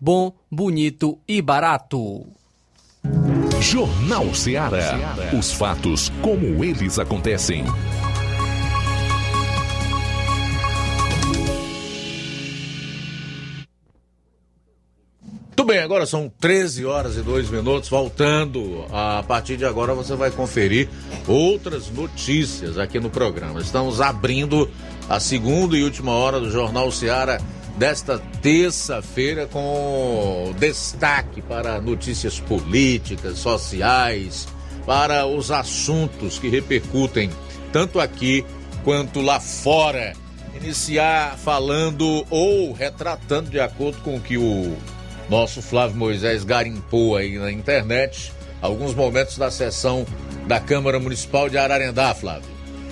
Bom, bonito e barato. Jornal Ceará. Os fatos como eles acontecem. Muito bem, agora são 13 horas e 2 minutos. Voltando, a partir de agora você vai conferir outras notícias aqui no programa. Estamos abrindo a segunda e última hora do Jornal Ceará desta terça-feira com destaque para notícias políticas, sociais, para os assuntos que repercutem tanto aqui quanto lá fora. Iniciar falando ou retratando de acordo com o que o nosso Flávio Moisés garimpou aí na internet alguns momentos da sessão da Câmara Municipal de Ararendá, Flávio.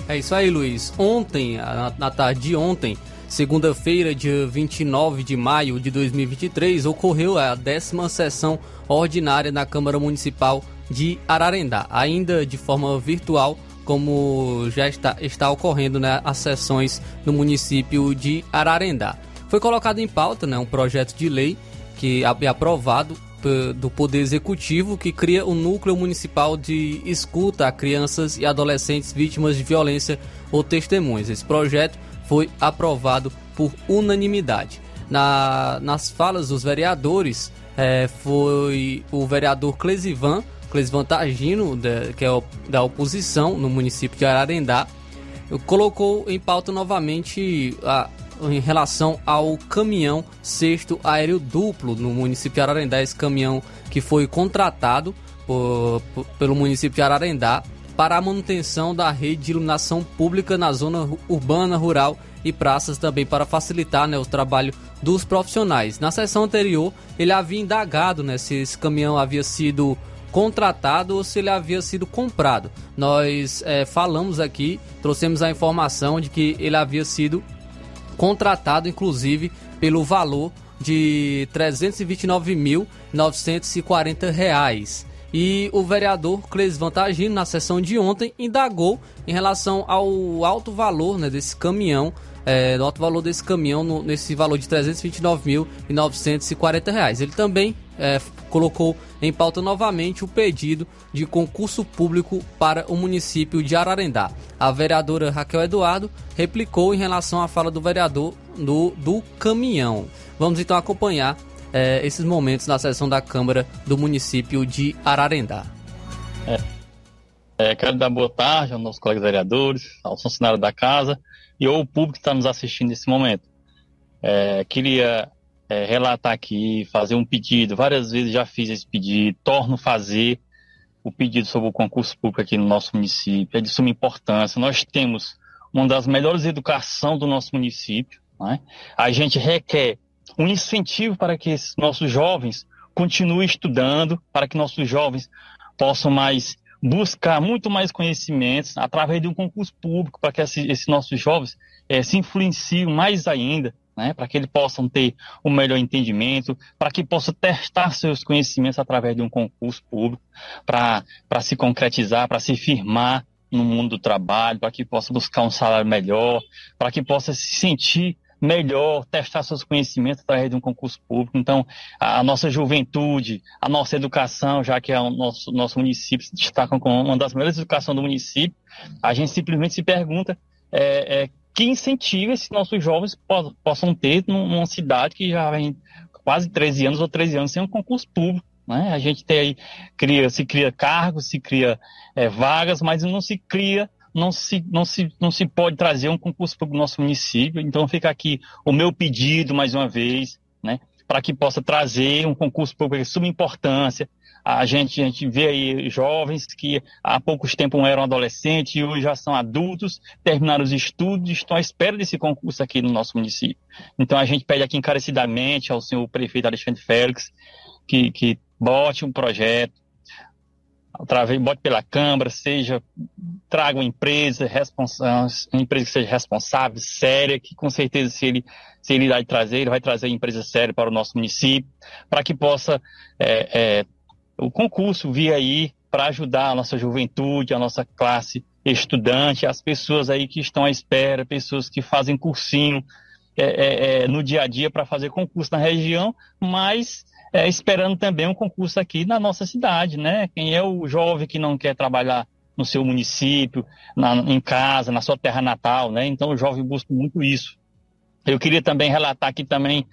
É isso aí, Luiz. Ontem, na tarde de ontem, segunda-feira, dia 29 de maio de 2023, ocorreu a décima sessão ordinária na Câmara Municipal de Ararendá, ainda de forma virtual, como já está, está ocorrendo né, as sessões no município de Ararendá. Foi colocado em pauta né, um projeto de lei que é aprovado do Poder Executivo que cria o Núcleo Municipal de Escuta a Crianças e Adolescentes Vítimas de Violência ou Testemunhas. Esse projeto foi aprovado por unanimidade. Na, nas falas dos vereadores, é, foi o vereador Clesivan, Clesivan Tagino, que é da oposição no município de Ararendá, colocou em pauta novamente a, em relação ao caminhão sexto aéreo duplo no município de Ararendá, esse caminhão que foi contratado por, por, pelo município de Ararendá para a manutenção da rede de iluminação pública na zona urbana, rural e praças também para facilitar né, o trabalho dos profissionais. Na sessão anterior, ele havia indagado né, se esse caminhão havia sido contratado ou se ele havia sido comprado. Nós é, falamos aqui, trouxemos a informação de que ele havia sido contratado, inclusive, pelo valor de R$ 329.940. E o vereador Cleis Vantagino, na sessão de ontem, indagou em relação ao alto valor né, desse caminhão, é, do alto valor desse caminhão, no, nesse valor de R$ 329.940. Ele também é, colocou em pauta novamente o pedido de concurso público para o município de Ararendá. A vereadora Raquel Eduardo replicou em relação à fala do vereador do, do caminhão. Vamos então acompanhar é, esses momentos na sessão da Câmara do município de Ararendá. É, é, quero dar boa tarde aos nossos colegas vereadores, aos funcionários da casa e ao público que está nos assistindo nesse momento. É, queria é, relatar aqui, fazer um pedido. Várias vezes já fiz esse pedido, torno fazer o pedido sobre o concurso público aqui no nosso município. É de suma importância. Nós temos uma das melhores educações do nosso município. Né? A gente requer um incentivo para que esses nossos jovens continuem estudando, para que nossos jovens possam mais buscar muito mais conhecimentos através de um concurso público, para que esses nossos jovens é, se influenciem mais ainda né, para que eles possam ter um melhor entendimento, para que possam testar seus conhecimentos através de um concurso público, para se concretizar, para se firmar no mundo do trabalho, para que possa buscar um salário melhor, para que possa se sentir melhor, testar seus conhecimentos através de um concurso público. Então, a nossa juventude, a nossa educação, já que é o nosso, nosso município se destaca como uma das melhores educações do município, a gente simplesmente se pergunta é, é, que incentiva esses nossos jovens possam ter numa cidade que já vem quase 13 anos ou 13 anos sem um concurso público. Né? A gente tem aí, cria, se cria cargos, se cria é, vagas, mas não se cria, não se, não, se, não se pode trazer um concurso para o nosso município. Então fica aqui o meu pedido, mais uma vez, né? para que possa trazer um concurso público de suma importância, a gente, a gente vê aí jovens que há poucos tempos eram adolescentes e hoje já são adultos, terminaram os estudos e estão à espera desse concurso aqui no nosso município. Então a gente pede aqui encarecidamente ao senhor prefeito Alexandre Félix que, que bote um projeto através, bote pela Câmara, seja, traga uma empresa, responsável, uma empresa que seja responsável, séria, que com certeza se ele, se ele irá trazer, ele vai trazer empresa séria para o nosso município, para que possa é, é, o concurso vir aí para ajudar a nossa juventude, a nossa classe estudante, as pessoas aí que estão à espera, pessoas que fazem cursinho é, é, é no dia a dia para fazer concurso na região, mas é, esperando também um concurso aqui na nossa cidade, né? Quem é o jovem que não quer trabalhar no seu município, na, em casa, na sua terra natal, né? Então o jovem busca muito isso. Eu queria também relatar aqui também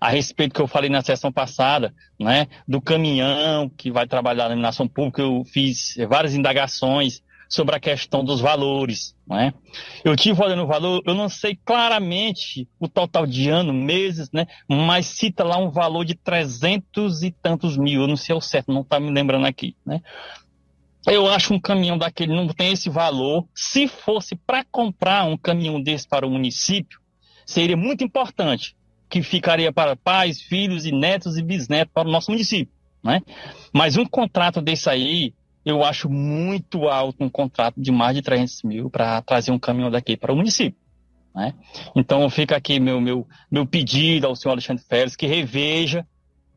a respeito que eu falei na sessão passada, né, do caminhão que vai trabalhar na iluminação pública, eu fiz várias indagações sobre a questão dos valores. Né? Eu tive olhando o valor, eu não sei claramente o total de ano, meses, né? mas cita lá um valor de trezentos e tantos mil, eu não sei o certo, não está me lembrando aqui. Né? Eu acho um caminhão daquele não tem esse valor. Se fosse para comprar um caminhão desse para o município, seria muito importante, que ficaria para pais, filhos e netos e bisnetos para o nosso município. Né? Mas um contrato desse aí, eu acho muito alto um contrato de mais de 300 mil para trazer um caminhão daqui para o município. Né? Então fica aqui meu, meu, meu pedido ao senhor Alexandre Félix que reveja,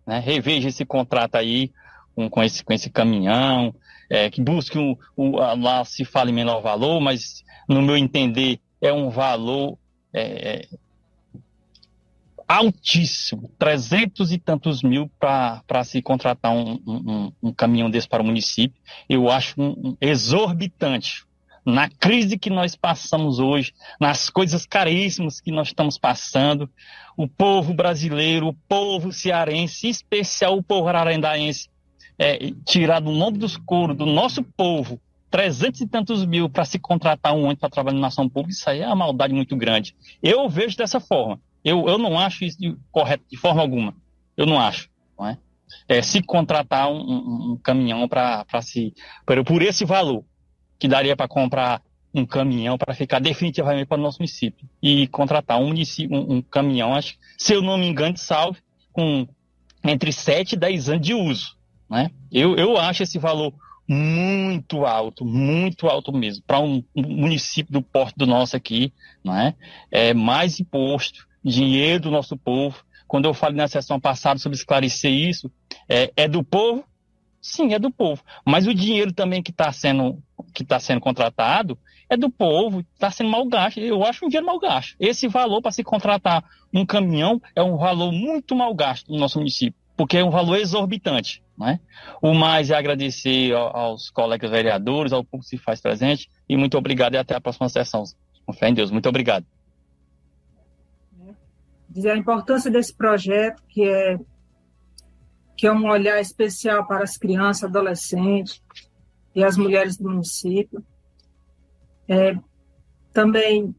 né, reveja esse contrato aí com, com, esse, com esse caminhão, é, que busque um, um, lá se fala em menor valor, mas no meu entender é um valor é, é altíssimo, trezentos e tantos mil para se contratar um, um, um, caminhão desse para o município. Eu acho um, exorbitante. Na crise que nós passamos hoje, nas coisas caríssimas que nós estamos passando, o povo brasileiro, o povo cearense, em especial o povo ararendaense, é, tirar do nome dos coros do nosso povo trezentos e tantos mil para se contratar um ônibus para trabalhar na ação pública, isso aí é uma maldade muito grande. Eu vejo dessa forma. Eu, eu não acho isso de, correto de forma alguma. Eu não acho. Não é? É, se contratar um, um, um caminhão para se. Por, por esse valor, que daria para comprar um caminhão para ficar definitivamente para o nosso município. E contratar um, município, um, um, caminhão, acho, se eu não me engano, de salve, com entre 7 e 10 anos de uso. Né? Eu, eu acho esse valor muito alto, muito alto mesmo. Para um, um, município do porto do nosso aqui, né? é mais imposto, dinheiro do nosso povo. Quando eu falei na sessão passada sobre esclarecer isso, é, é do povo? Sim, é do povo. Mas o dinheiro também que está sendo, que tá sendo contratado é do povo, está sendo mal gasto. Eu acho um dinheiro mal gasto. Esse valor para se contratar um caminhão é um valor muito mal gasto no nosso município, porque é um valor exorbitante. Né? O mais é agradecer aos colegas vereadores, ao público que se faz presente, e muito obrigado e até a próxima sessão. Com fé em Deus. Muito obrigado dizer a importância desse projeto, que é, que é um olhar especial para as crianças, adolescentes e as mulheres do município. É, também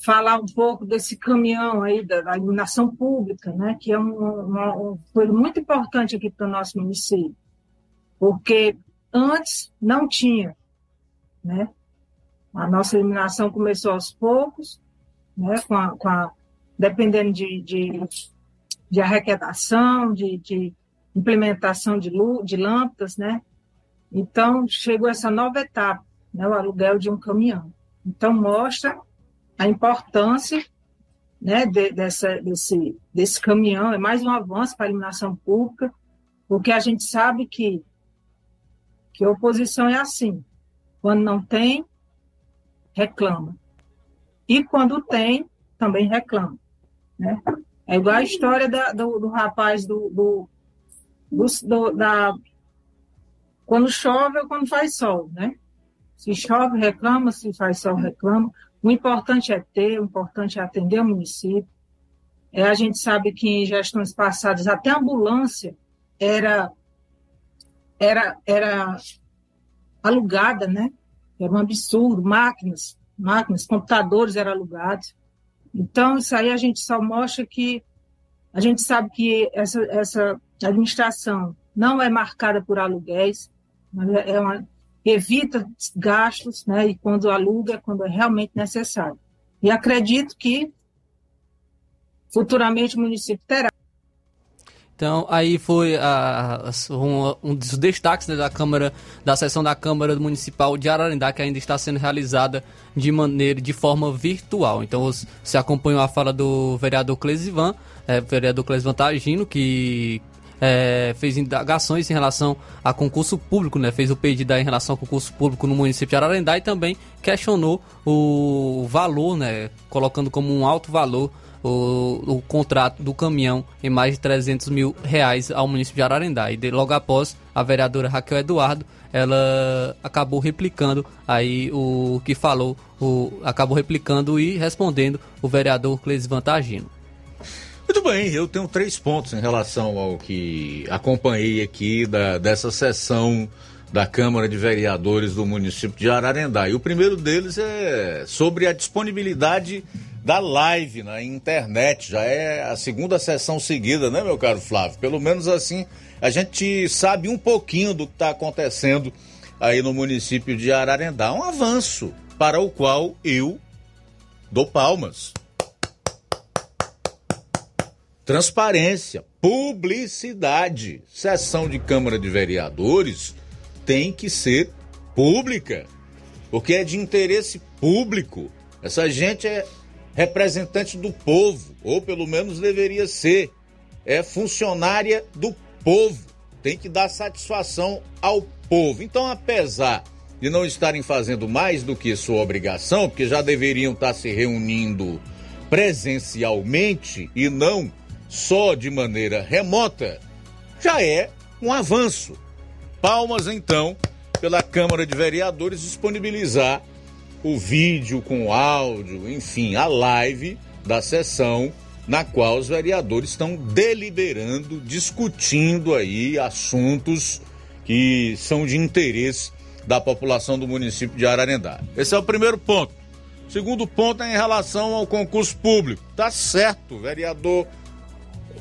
falar um pouco desse caminhão aí da, da iluminação pública, né, que é um, uma, um, muito importante aqui para o nosso município, porque antes não tinha, né, a nossa iluminação começou aos poucos, né, com a, com a dependendo de, de, de arrecadação, de, de implementação de, de lâmpadas, né? Então, chegou essa nova etapa, né, o aluguel de um caminhão. Então, mostra a importância né, de, dessa, desse, desse caminhão, é mais um avanço para a iluminação pública, porque a gente sabe que, que a oposição é assim, quando não tem, reclama. E quando tem, também reclama. Né? É igual a história da, do, do, rapaz do, do, do, da quando chove ou quando faz sol, né? Se chove, reclama, se faz sol, reclama. O importante é ter, o importante é atender o município. É, a gente sabe que em gestões passadas até a ambulância era, era, era alugada, né? Era um absurdo, máquinas, máquinas, computadores eram alugados. Então, isso aí a gente só mostra que a gente sabe que essa, essa administração não é marcada por aluguéis, é uma, evita gastos, né, e quando aluga, é quando é realmente necessário. E acredito que futuramente o município terá. Então, aí foi a, um, um dos destaques né, da Câmara, da sessão da Câmara Municipal de Ararendá, que ainda está sendo realizada de maneira, de forma virtual. Então, você acompanhou a fala do vereador Clesivan, é, vereador Clesivan Tagino, que é, fez indagações em relação a concurso público, né? Fez o pedido em relação ao concurso público no município de Ararendá e também questionou o valor, né? Colocando como um alto valor o, o contrato do caminhão em mais de 300 mil reais ao município de Ararendá. E de- logo após, a vereadora Raquel Eduardo, ela acabou replicando aí o que falou, o, acabou replicando e respondendo o vereador Cleis Vantagino. Muito bem, eu tenho três pontos em relação ao que acompanhei aqui da, dessa sessão da Câmara de Vereadores do município de Ararendá. E o primeiro deles é sobre a disponibilidade da live na internet. Já é a segunda sessão seguida, né, meu caro Flávio? Pelo menos assim a gente sabe um pouquinho do que está acontecendo aí no município de Ararendá. Um avanço para o qual eu dou palmas. Transparência, publicidade. Sessão de Câmara de Vereadores tem que ser pública, porque é de interesse público. Essa gente é representante do povo, ou pelo menos deveria ser. É funcionária do povo. Tem que dar satisfação ao povo. Então, apesar de não estarem fazendo mais do que sua obrigação, porque já deveriam estar se reunindo presencialmente e não só de maneira remota, já é um avanço. Palmas então pela Câmara de Vereadores disponibilizar o vídeo com áudio, enfim, a live da sessão na qual os vereadores estão deliberando, discutindo aí assuntos que são de interesse da população do município de Ararendá. Esse é o primeiro ponto. Segundo ponto é em relação ao concurso público. Tá certo, vereador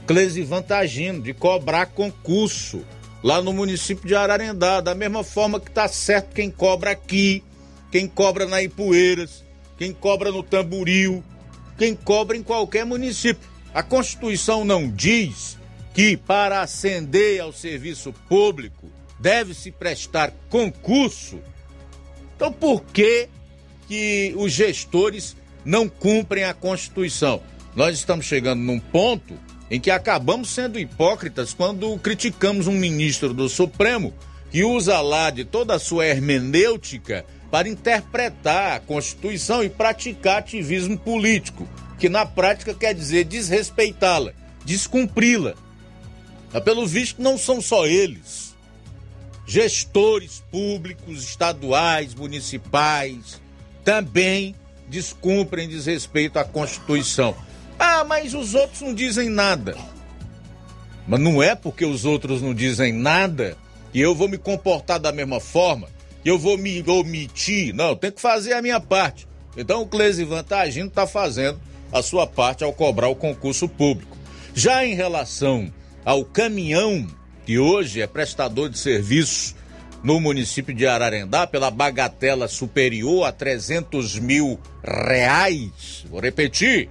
Clesi Vantagino, de cobrar concurso lá no município de Ararendá, da mesma forma que tá certo quem cobra aqui, quem cobra na Ipueiras, quem cobra no Tamboril, quem cobra em qualquer município. A Constituição não diz que para ascender ao serviço público deve-se prestar concurso. Então por que que os gestores não cumprem a Constituição? Nós estamos chegando num ponto em que acabamos sendo hipócritas quando criticamos um ministro do Supremo que usa lá de toda a sua hermenêutica para interpretar a Constituição e praticar ativismo político, que na prática quer dizer desrespeitá-la, descumpri-la. Pelo visto não são só eles. Gestores públicos, estaduais, municipais, também descumprem desrespeito à Constituição. Ah, mas os outros não dizem nada. Mas não é porque os outros não dizem nada que eu vou me comportar da mesma forma, que eu vou me omitir. Não, tenho que fazer a minha parte. Então o Clesivan tá agindo, está fazendo a sua parte ao cobrar o concurso público. Já em relação ao caminhão, que hoje é prestador de serviço no município de Ararendá, pela bagatela superior a 300 mil reais, vou repetir,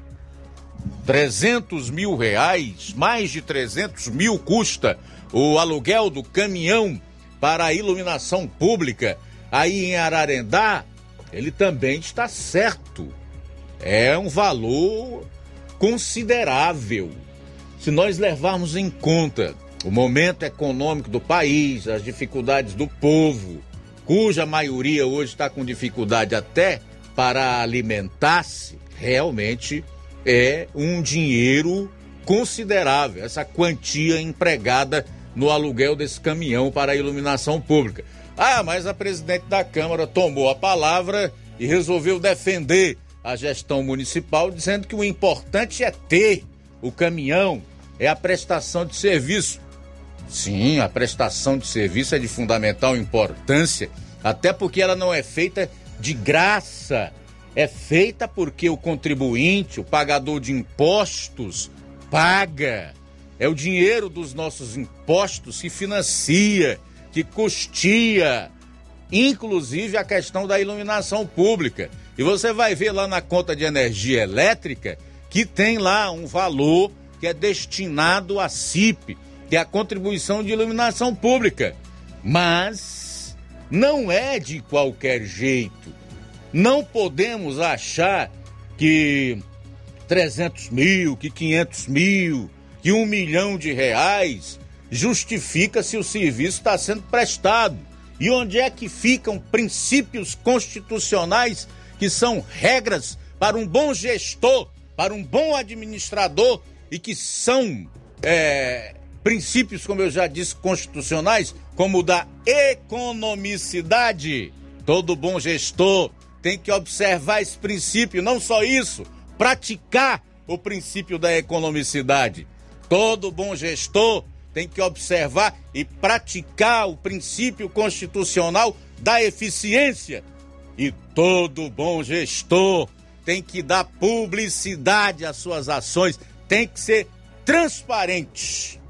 300 mil reais, mais de 300 mil custa o aluguel do caminhão para a iluminação pública aí em Ararendá, ele também está certo. É um valor considerável. Se nós levarmos em conta o momento econômico do país, as dificuldades do povo, cuja maioria hoje está com dificuldade até para alimentar-se, realmente é um dinheiro considerável, essa quantia empregada no aluguel desse caminhão para a iluminação pública. Ah, mas a presidente da Câmara tomou a palavra e resolveu defender a gestão municipal, dizendo que o importante é ter o caminhão, é a prestação de serviço. Sim, a prestação de serviço é de fundamental importância, até porque ela não é feita de graça. É feita porque o contribuinte, o pagador de impostos, paga. É o dinheiro dos nossos impostos que financia, que custeia, inclusive a questão da iluminação pública. E você vai ver lá na conta de energia elétrica que tem lá um valor que é destinado à CIP, que é a contribuição de iluminação pública. Mas não é de qualquer jeito. Não podemos achar que 300 mil, que 500 mil, que um milhão de reais justifica se o serviço está sendo prestado. E onde é que ficam princípios constitucionais que são regras para um bom gestor, para um bom administrador e que são é, princípios, como eu já disse, constitucionais, como o da economicidade? Todo bom gestor tem que observar esse princípio, não só isso, praticar o princípio da economicidade. Todo bom gestor tem que observar e praticar o princípio constitucional da eficiência. E todo bom gestor tem que dar publicidade às suas ações, tem que ser transparente.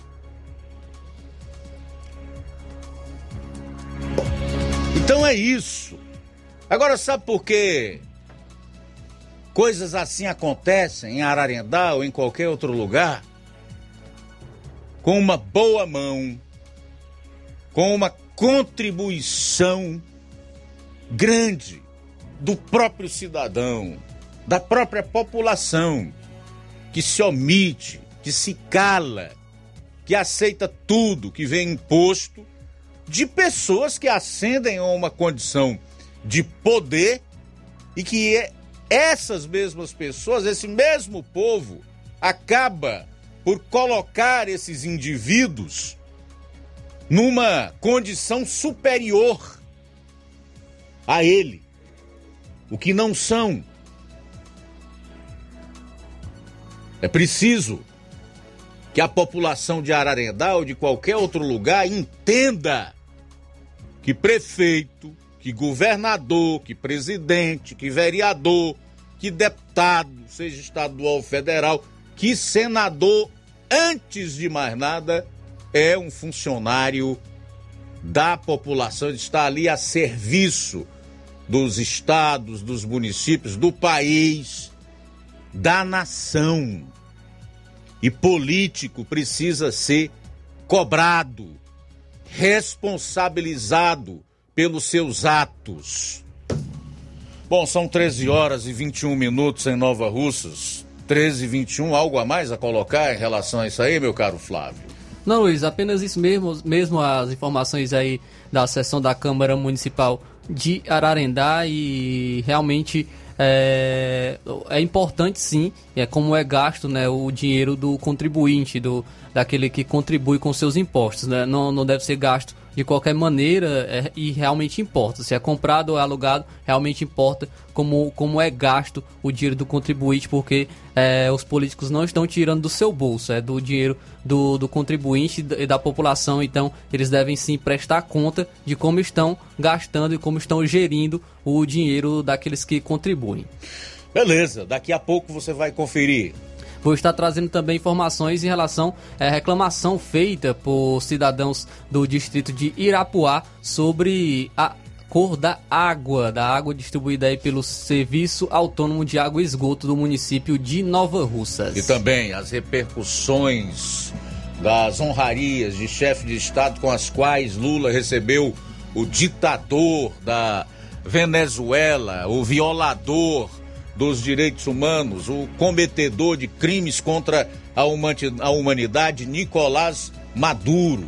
Então é isso. Agora sabe por que coisas assim acontecem em Ararendá ou em qualquer outro lugar? com uma boa mão, com uma contribuição grande do próprio cidadão, da própria população, que se omite, que se cala, que aceita tudo que vem imposto de pessoas que ascendem a uma condição de poder e que é essas mesmas pessoas, esse mesmo povo, acaba por colocar esses indivíduos numa condição superior a ele, o que não são. É preciso que a população de Ararendá ou de qualquer outro lugar entenda que prefeito, que governador, que presidente, que vereador, que deputado, seja estadual ou federal, que senador antes de mais nada, é um funcionário da população, está ali a serviço dos estados, dos municípios, do país, da nação. E político precisa ser cobrado, responsabilizado pelos seus atos. Bom, são 13 horas e 21 minutos em Nova Russas. 13, 21, algo a mais a colocar em relação a isso aí, meu caro Flávio? Não, Luiz, apenas isso mesmo, mesmo as informações aí da sessão da Câmara Municipal de Ararendá e realmente é, é importante sim, é como é gasto né, o dinheiro do contribuinte, do, daquele que contribui com seus impostos. Né? Não, não deve ser gasto de qualquer maneira é, e realmente importa. Se é comprado ou é alugado, realmente importa como, como é gasto o dinheiro do contribuinte, porque é, os políticos não estão tirando do seu bolso, é do dinheiro do, do contribuinte e da população. Então, eles devem sim prestar conta de como estão gastando e como estão gerindo o dinheiro daqueles que contribuem. Beleza, daqui a pouco você vai conferir Vou estar trazendo também informações em relação à reclamação feita por cidadãos do distrito de Irapuá sobre a cor da água, da água distribuída aí pelo Serviço Autônomo de Água e Esgoto do município de Nova Russas. E também as repercussões das honrarias de chefe de Estado com as quais Lula recebeu o ditador da Venezuela, o violador dos direitos humanos, o cometedor de crimes contra a humanidade, Nicolás Maduro.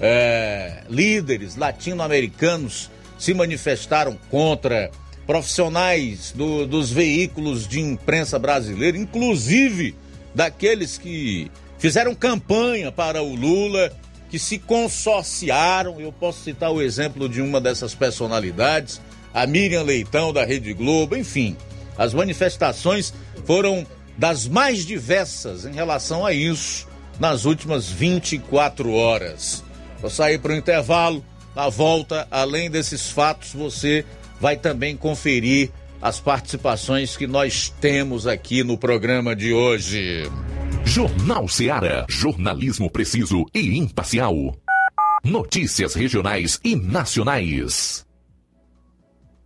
É, líderes latino-americanos se manifestaram contra profissionais do, dos veículos de imprensa brasileira, inclusive daqueles que fizeram campanha para o Lula, que se consorciaram. Eu posso citar o exemplo de uma dessas personalidades, a Miriam Leitão, da Rede Globo, enfim. As manifestações foram das mais diversas em relação a isso nas últimas 24 horas. Vou sair para o intervalo. Na volta, além desses fatos, você vai também conferir as participações que nós temos aqui no programa de hoje. Jornal Seara. Jornalismo preciso e imparcial. Notícias regionais e nacionais.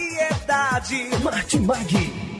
Variedade. Martimag.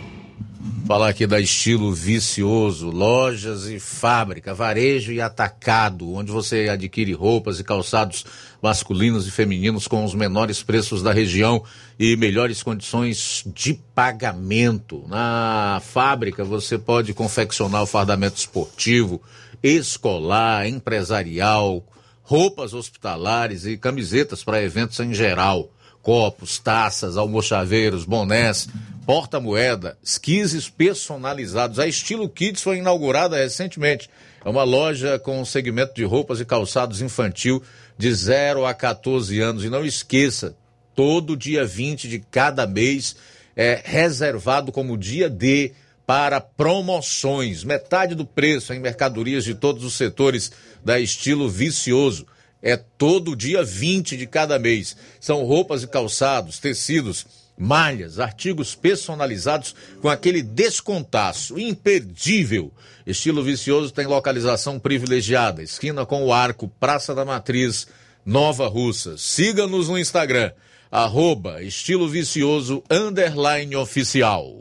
Falar aqui da estilo vicioso, lojas e fábrica, varejo e atacado, onde você adquire roupas e calçados masculinos e femininos com os menores preços da região e melhores condições de pagamento. Na fábrica você pode confeccionar o fardamento esportivo, escolar, empresarial, roupas hospitalares e camisetas para eventos em geral copos, taças, almochaveiros, bonés, porta-moeda, esquises personalizados. A Estilo Kids foi inaugurada recentemente. É uma loja com segmento de roupas e calçados infantil de 0 a 14 anos. E não esqueça, todo dia 20 de cada mês é reservado como dia D para promoções. Metade do preço em mercadorias de todos os setores da Estilo Vicioso é todo dia 20 de cada mês. São roupas e calçados, tecidos, malhas, artigos personalizados com aquele descontaço imperdível. Estilo Vicioso tem localização privilegiada, esquina com o Arco, Praça da Matriz, Nova Russa. Siga-nos no Instagram, arroba Estilo Vicioso, underline oficial.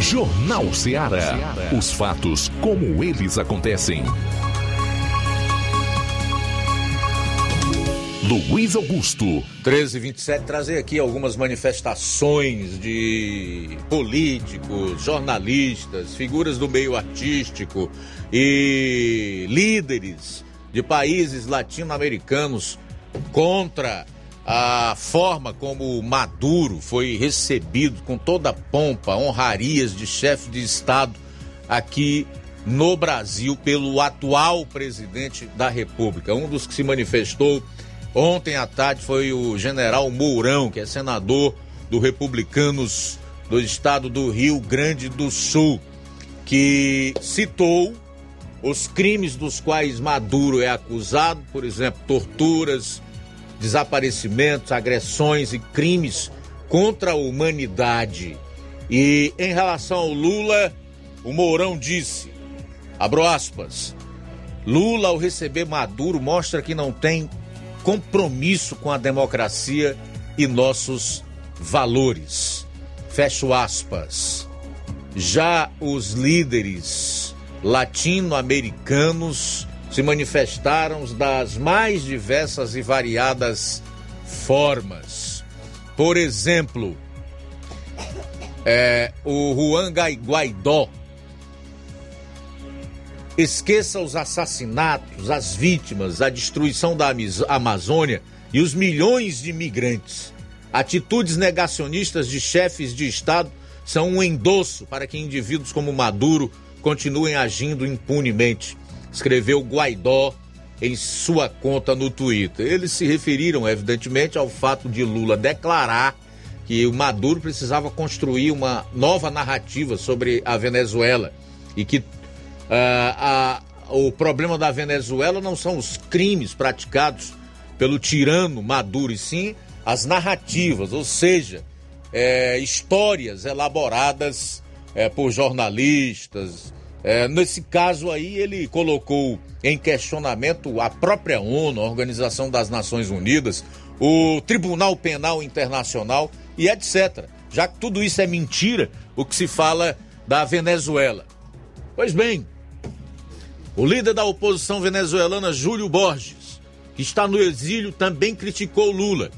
Jornal Ceará. Os fatos como eles acontecem. Luiz Augusto. 1327, trazer aqui algumas manifestações de políticos, jornalistas, figuras do meio artístico e líderes de países latino-americanos contra a forma como Maduro foi recebido com toda pompa, honrarias de chefe de Estado aqui no Brasil pelo atual presidente da República. Um dos que se manifestou ontem à tarde foi o general Mourão, que é senador do Republicanos do estado do Rio Grande do Sul, que citou os crimes dos quais Maduro é acusado, por exemplo, torturas, desaparecimentos, agressões e crimes contra a humanidade. E em relação ao Lula, o Mourão disse, abro aspas, Lula ao receber Maduro mostra que não tem compromisso com a democracia e nossos valores. Fecho aspas. Já os líderes latino-americanos se manifestaram das mais diversas e variadas formas. Por exemplo, é, o Juan Guaidó. Esqueça os assassinatos, as vítimas, a destruição da Amazônia e os milhões de imigrantes. Atitudes negacionistas de chefes de Estado são um endosso para que indivíduos como Maduro continuem agindo impunemente, escreveu Guaidó em sua conta no Twitter. Eles se referiram, evidentemente, ao fato de Lula declarar que o Maduro precisava construir uma nova narrativa sobre a Venezuela e que uh, a, o problema da Venezuela não são os crimes praticados pelo tirano Maduro, e sim as narrativas, ou seja, é, histórias elaboradas é, por jornalistas. É, nesse caso aí, ele colocou em questionamento a própria ONU, a Organização das Nações Unidas, o Tribunal Penal Internacional e etc. Já que tudo isso é mentira, o que se fala da Venezuela. Pois bem, o líder da oposição venezuelana, Júlio Borges, que está no exílio, também criticou Lula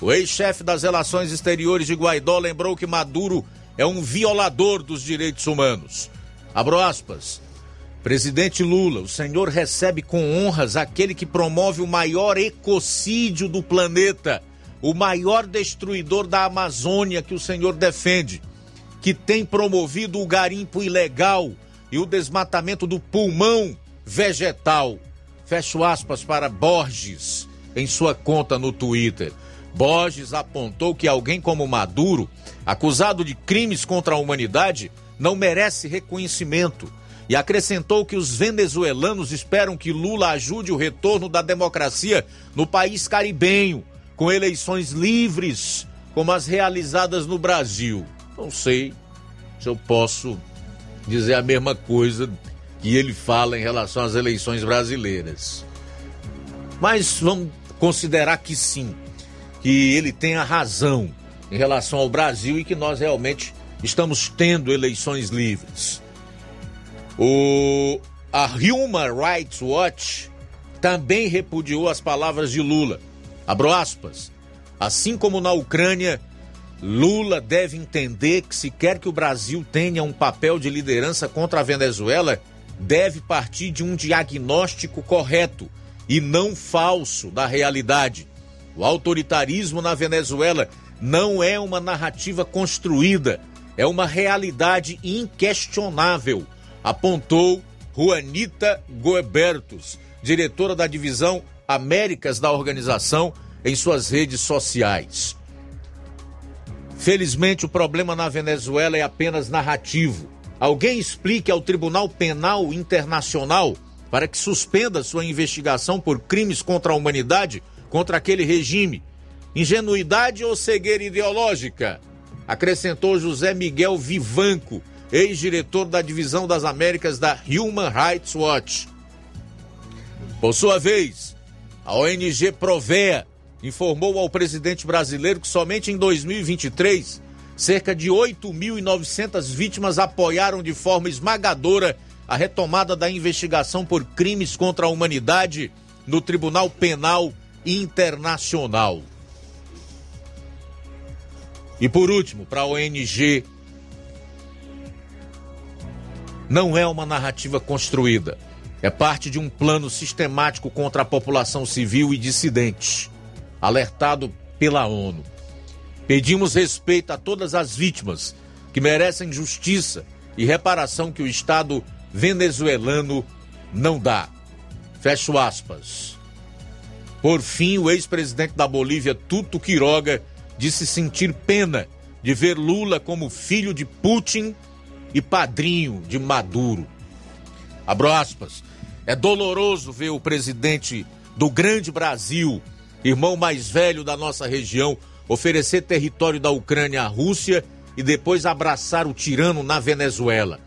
o ex-chefe das relações exteriores de Guaidó lembrou que Maduro é um violador dos direitos humanos. Abro aspas. Presidente Lula, o senhor recebe com honras aquele que promove o maior ecocídio do planeta, o maior destruidor da Amazônia que o senhor defende, que tem promovido o garimpo ilegal e o desmatamento do pulmão vegetal. Fecho aspas para Borges em sua conta no Twitter. Borges apontou que alguém como Maduro, acusado de crimes contra a humanidade, não merece reconhecimento e acrescentou que os venezuelanos esperam que Lula ajude o retorno da democracia no país caribenho, com eleições livres, como as realizadas no Brasil. Não sei se eu posso dizer a mesma coisa que ele fala em relação às eleições brasileiras. Mas vamos considerar que sim que ele tenha razão em relação ao Brasil e que nós realmente estamos tendo eleições livres. O, a Human Rights Watch também repudiou as palavras de Lula. Abro aspas. Assim como na Ucrânia, Lula deve entender que se quer que o Brasil tenha um papel de liderança contra a Venezuela, deve partir de um diagnóstico correto e não falso da realidade. O autoritarismo na Venezuela não é uma narrativa construída, é uma realidade inquestionável, apontou Juanita Goebertos, diretora da divisão Américas da organização, em suas redes sociais. Felizmente, o problema na Venezuela é apenas narrativo. Alguém explique ao Tribunal Penal Internacional para que suspenda sua investigação por crimes contra a humanidade contra aquele regime. Ingenuidade ou cegueira ideológica? Acrescentou José Miguel Vivanco, ex-diretor da Divisão das Américas da Human Rights Watch. Por sua vez, a ONG Provea informou ao presidente brasileiro que somente em 2023 cerca de 8.900 vítimas apoiaram de forma esmagadora a retomada da investigação por crimes contra a humanidade no Tribunal Penal internacional. E por último, para a ONG, não é uma narrativa construída. É parte de um plano sistemático contra a população civil e dissidente, alertado pela ONU. Pedimos respeito a todas as vítimas que merecem justiça e reparação que o Estado venezuelano não dá. Fecho aspas. Por fim, o ex-presidente da Bolívia, Tuto Quiroga, disse sentir pena de ver Lula como filho de Putin e padrinho de Maduro. Abro aspas. É doloroso ver o presidente do grande Brasil, irmão mais velho da nossa região, oferecer território da Ucrânia à Rússia e depois abraçar o tirano na Venezuela,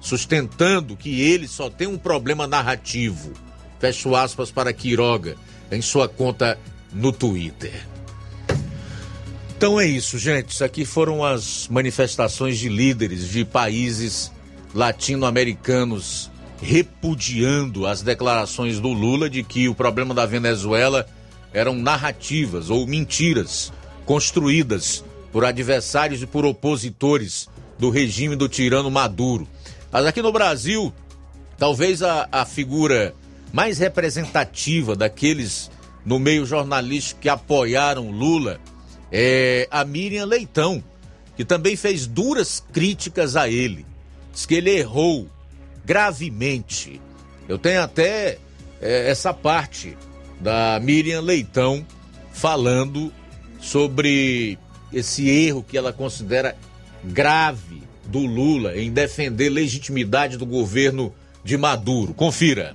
sustentando que ele só tem um problema narrativo. Fecho aspas para Quiroga em sua conta no Twitter. Então é isso, gente. Isso aqui foram as manifestações de líderes de países latino-americanos repudiando as declarações do Lula de que o problema da Venezuela eram narrativas ou mentiras construídas por adversários e por opositores do regime do tirano Maduro. Mas aqui no Brasil, talvez a, a figura mais representativa daqueles no meio jornalístico que apoiaram Lula é a Miriam Leitão, que também fez duras críticas a ele. Diz que ele errou gravemente. Eu tenho até é, essa parte da Miriam Leitão falando sobre esse erro que ela considera grave do Lula em defender legitimidade do governo de Maduro. Confira.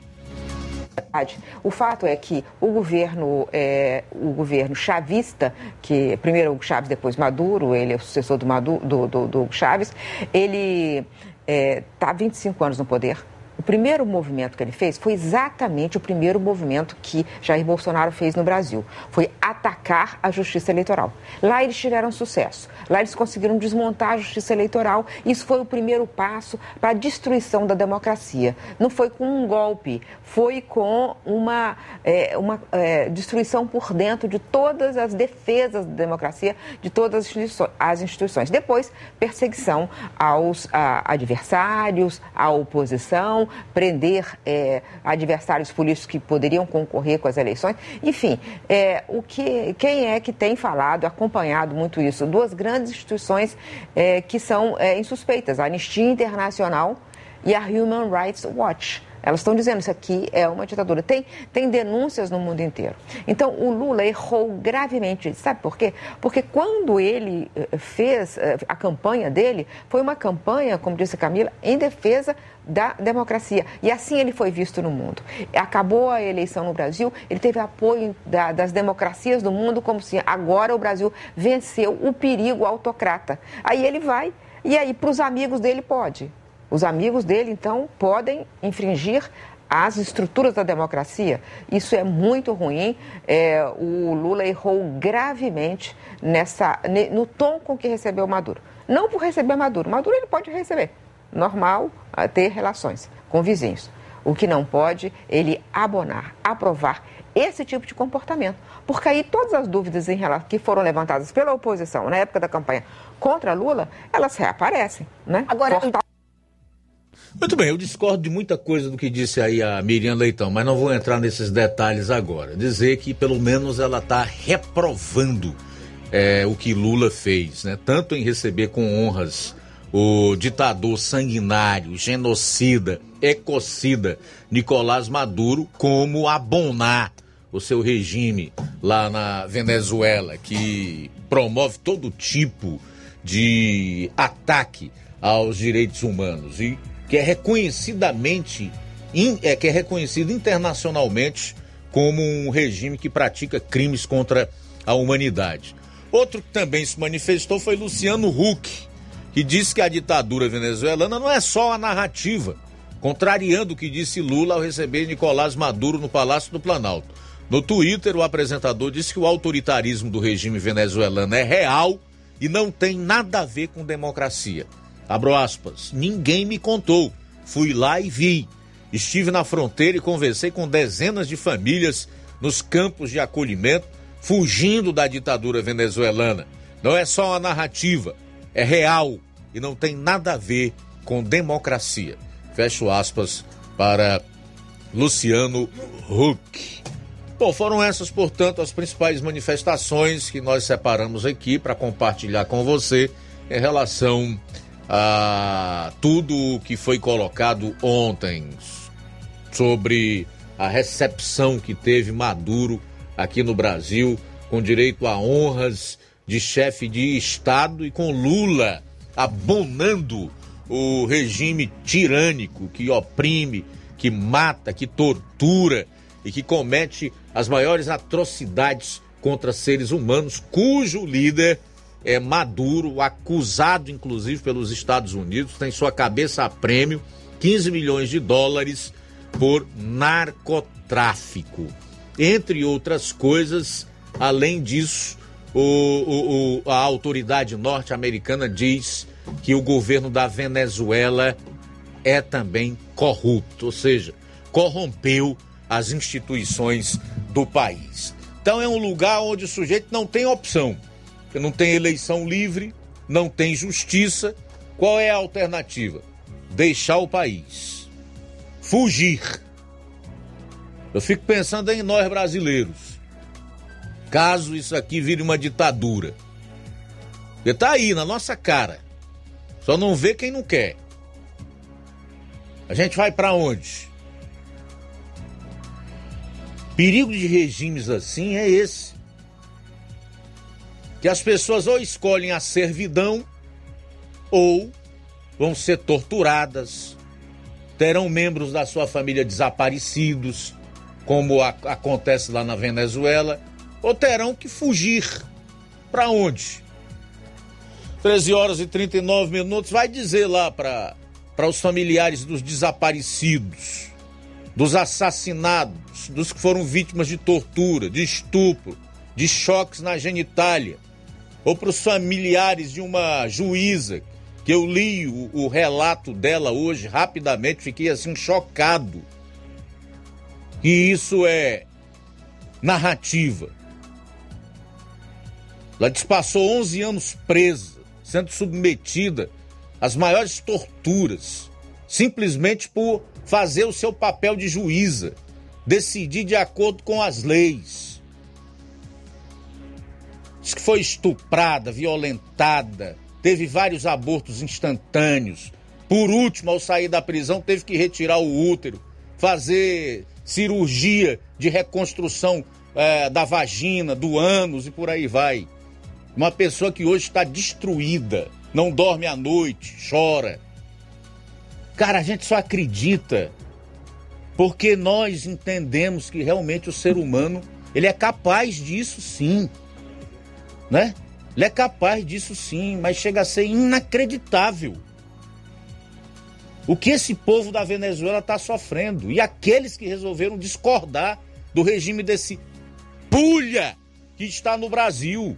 O fato é que o governo, é, o governo chavista, que primeiro o Chaves, depois Maduro, ele é o sucessor do, Maduro, do, do, do Chaves, ele está é, há 25 anos no poder o primeiro movimento que ele fez foi exatamente o primeiro movimento que Jair Bolsonaro fez no Brasil. Foi atacar a justiça eleitoral. Lá eles tiveram sucesso. Lá eles conseguiram desmontar a justiça eleitoral. Isso foi o primeiro passo para a destruição da democracia. Não foi com um golpe, foi com uma, é, uma é, destruição por dentro de todas as defesas da democracia, de todas as instituições. Depois, perseguição aos a, adversários, à oposição prender é, adversários políticos que poderiam concorrer com as eleições. Enfim, é, o que, quem é que tem falado, acompanhado muito isso? Duas grandes instituições é, que são é, insuspeitas, a Anistia Internacional e a Human Rights Watch. Elas estão dizendo isso aqui é uma ditadura. Tem, tem denúncias no mundo inteiro. Então, o Lula errou gravemente. Sabe por quê? Porque quando ele eh, fez eh, a campanha dele, foi uma campanha, como disse Camila, em defesa da democracia. E assim ele foi visto no mundo. Acabou a eleição no Brasil, ele teve apoio da, das democracias do mundo, como se agora o Brasil venceu o perigo autocrata. Aí ele vai, e aí para os amigos dele pode. Os amigos dele, então, podem infringir as estruturas da democracia. Isso é muito ruim. É, o Lula errou gravemente nessa, no tom com que recebeu Maduro. Não por receber Maduro. Maduro ele pode receber. Normal ter relações com vizinhos. O que não pode, ele abonar, aprovar esse tipo de comportamento. Porque aí todas as dúvidas em relação, que foram levantadas pela oposição na época da campanha contra Lula, elas reaparecem. Né? Agora, Portal... Muito bem, eu discordo de muita coisa do que disse aí a Miriam Leitão, mas não vou entrar nesses detalhes agora. Dizer que pelo menos ela está reprovando é, o que Lula fez, né? Tanto em receber com honras o ditador sanguinário, genocida, ecocida Nicolás Maduro, como abonar o seu regime lá na Venezuela, que promove todo tipo de ataque aos direitos humanos e que é reconhecidamente, é, que é reconhecido internacionalmente como um regime que pratica crimes contra a humanidade. Outro que também se manifestou foi Luciano Huck, que disse que a ditadura venezuelana não é só a narrativa, contrariando o que disse Lula ao receber Nicolás Maduro no Palácio do Planalto. No Twitter, o apresentador disse que o autoritarismo do regime venezuelano é real e não tem nada a ver com democracia. Abro aspas. Ninguém me contou. Fui lá e vi. Estive na fronteira e conversei com dezenas de famílias nos campos de acolhimento, fugindo da ditadura venezuelana. Não é só uma narrativa, é real e não tem nada a ver com democracia. Fecho aspas para Luciano Huck. Bom, foram essas, portanto, as principais manifestações que nós separamos aqui para compartilhar com você em relação a tudo o que foi colocado ontem sobre a recepção que teve Maduro aqui no Brasil, com direito a honras de chefe de Estado e com Lula abonando o regime tirânico que oprime, que mata, que tortura e que comete as maiores atrocidades contra seres humanos, cujo líder é Maduro, acusado inclusive pelos Estados Unidos, tem sua cabeça a prêmio 15 milhões de dólares por narcotráfico. Entre outras coisas, além disso, o, o, o, a autoridade norte-americana diz que o governo da Venezuela é também corrupto, ou seja, corrompeu as instituições do país. Então é um lugar onde o sujeito não tem opção, não tem eleição livre, não tem justiça. Qual é a alternativa? Deixar o país, fugir. Eu fico pensando em nós brasileiros. Caso isso aqui vire uma ditadura. Porque tá aí na nossa cara. Só não vê quem não quer. A gente vai para onde? Perigo de regimes assim é esse. Que as pessoas ou escolhem a servidão ou vão ser torturadas, terão membros da sua família desaparecidos, como a, acontece lá na Venezuela, ou terão que fugir. Para onde? 13 horas e 39 minutos. Vai dizer lá para os familiares dos desaparecidos dos assassinados, dos que foram vítimas de tortura, de estupro, de choques na genitália, ou para os familiares de uma juíza, que eu li o, o relato dela hoje rapidamente, fiquei assim chocado. E isso é narrativa. Ela despassou 11 anos presa, sendo submetida às maiores torturas, simplesmente por fazer o seu papel de juíza, decidir de acordo com as leis. Diz que foi estuprada, violentada, teve vários abortos instantâneos. Por último, ao sair da prisão, teve que retirar o útero, fazer cirurgia de reconstrução é, da vagina, do ânus e por aí vai. Uma pessoa que hoje está destruída, não dorme à noite, chora Cara, a gente só acredita porque nós entendemos que realmente o ser humano, ele é capaz disso sim. Né? Ele é capaz disso sim, mas chega a ser inacreditável. O que esse povo da Venezuela está sofrendo. E aqueles que resolveram discordar do regime desse pulha que está no Brasil.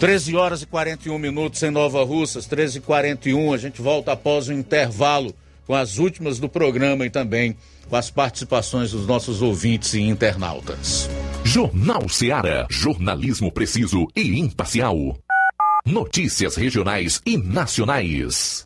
13 horas e 41 minutos em Nova Russas, 13 e 41 A gente volta após o intervalo com as últimas do programa e também com as participações dos nossos ouvintes e internautas. Jornal Seara. Jornalismo preciso e imparcial. Notícias regionais e nacionais.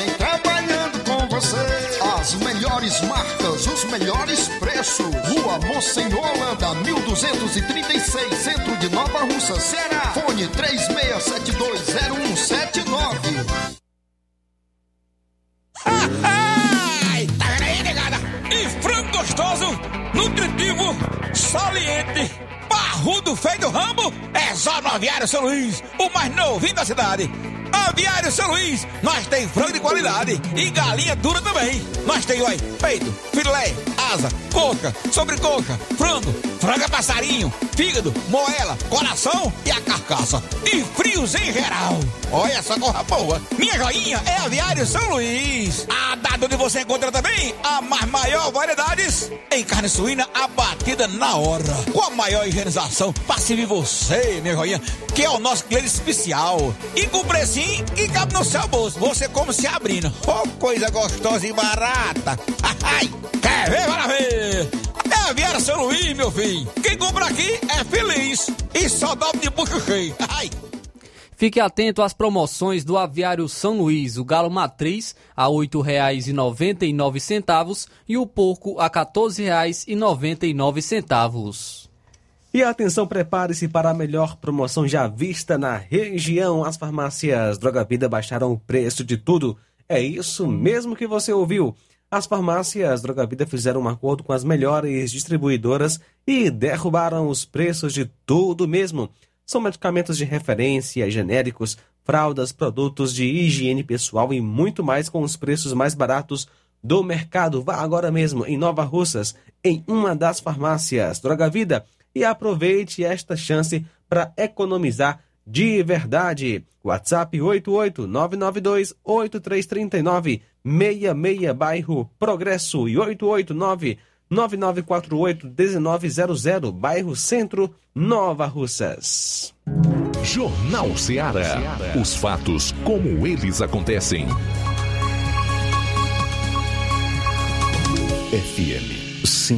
marcas, os melhores preços. Rua Mocenola, Holanda, 1236, centro de Nova Russa, Ceará. Fone 36720179. Ai, tá vendo aí? E frango gostoso, nutritivo, saliente, parrudo, feio rambo, é só no Aviário São Luís, o mais novinho da cidade. Aviário São Luís, nós tem frango de qualidade e galinha dura também. Nós tem, oi, peito, filé, asa, coca, sobrecoca, frango, franga passarinho, fígado, moela, coração e a carcaça. E frios em geral. Olha só corra boa. Minha joinha é Aviário São Luís. A data onde você encontra também a mais maior variedades em carne suína abatida na hora. Com a maior higienização para servir você, minha joinha, que é o nosso cliente especial. E com precinho que cabe no seu bolso. Você como se abrindo. Oh, coisa gostosa e barata. *laughs* Quer ver? Bora ver. É Aviário São Luís, meu filho. Quem compra aqui é feliz. E só dobra de bucho cheio. *laughs* Ai. Fique atento às promoções do Aviário São Luís. O galo matriz a R$ 8,99 e o porco a R$ 14,99. E atenção, prepare-se para a melhor promoção já vista na região. As farmácias Droga Vida baixaram o preço de tudo. É isso mesmo que você ouviu. As farmácias Droga Vida fizeram um acordo com as melhores distribuidoras e derrubaram os preços de tudo mesmo. São medicamentos de referência, genéricos, fraldas, produtos de higiene pessoal e muito mais com os preços mais baratos do mercado. Vá agora mesmo em Nova Russas, em uma das farmácias Droga Vida e aproveite esta chance para economizar de verdade. WhatsApp 88992833966 bairro Progresso e 889 9948-1900, bairro Centro, Nova Russas. Jornal Ceará. Os fatos como eles acontecem. FM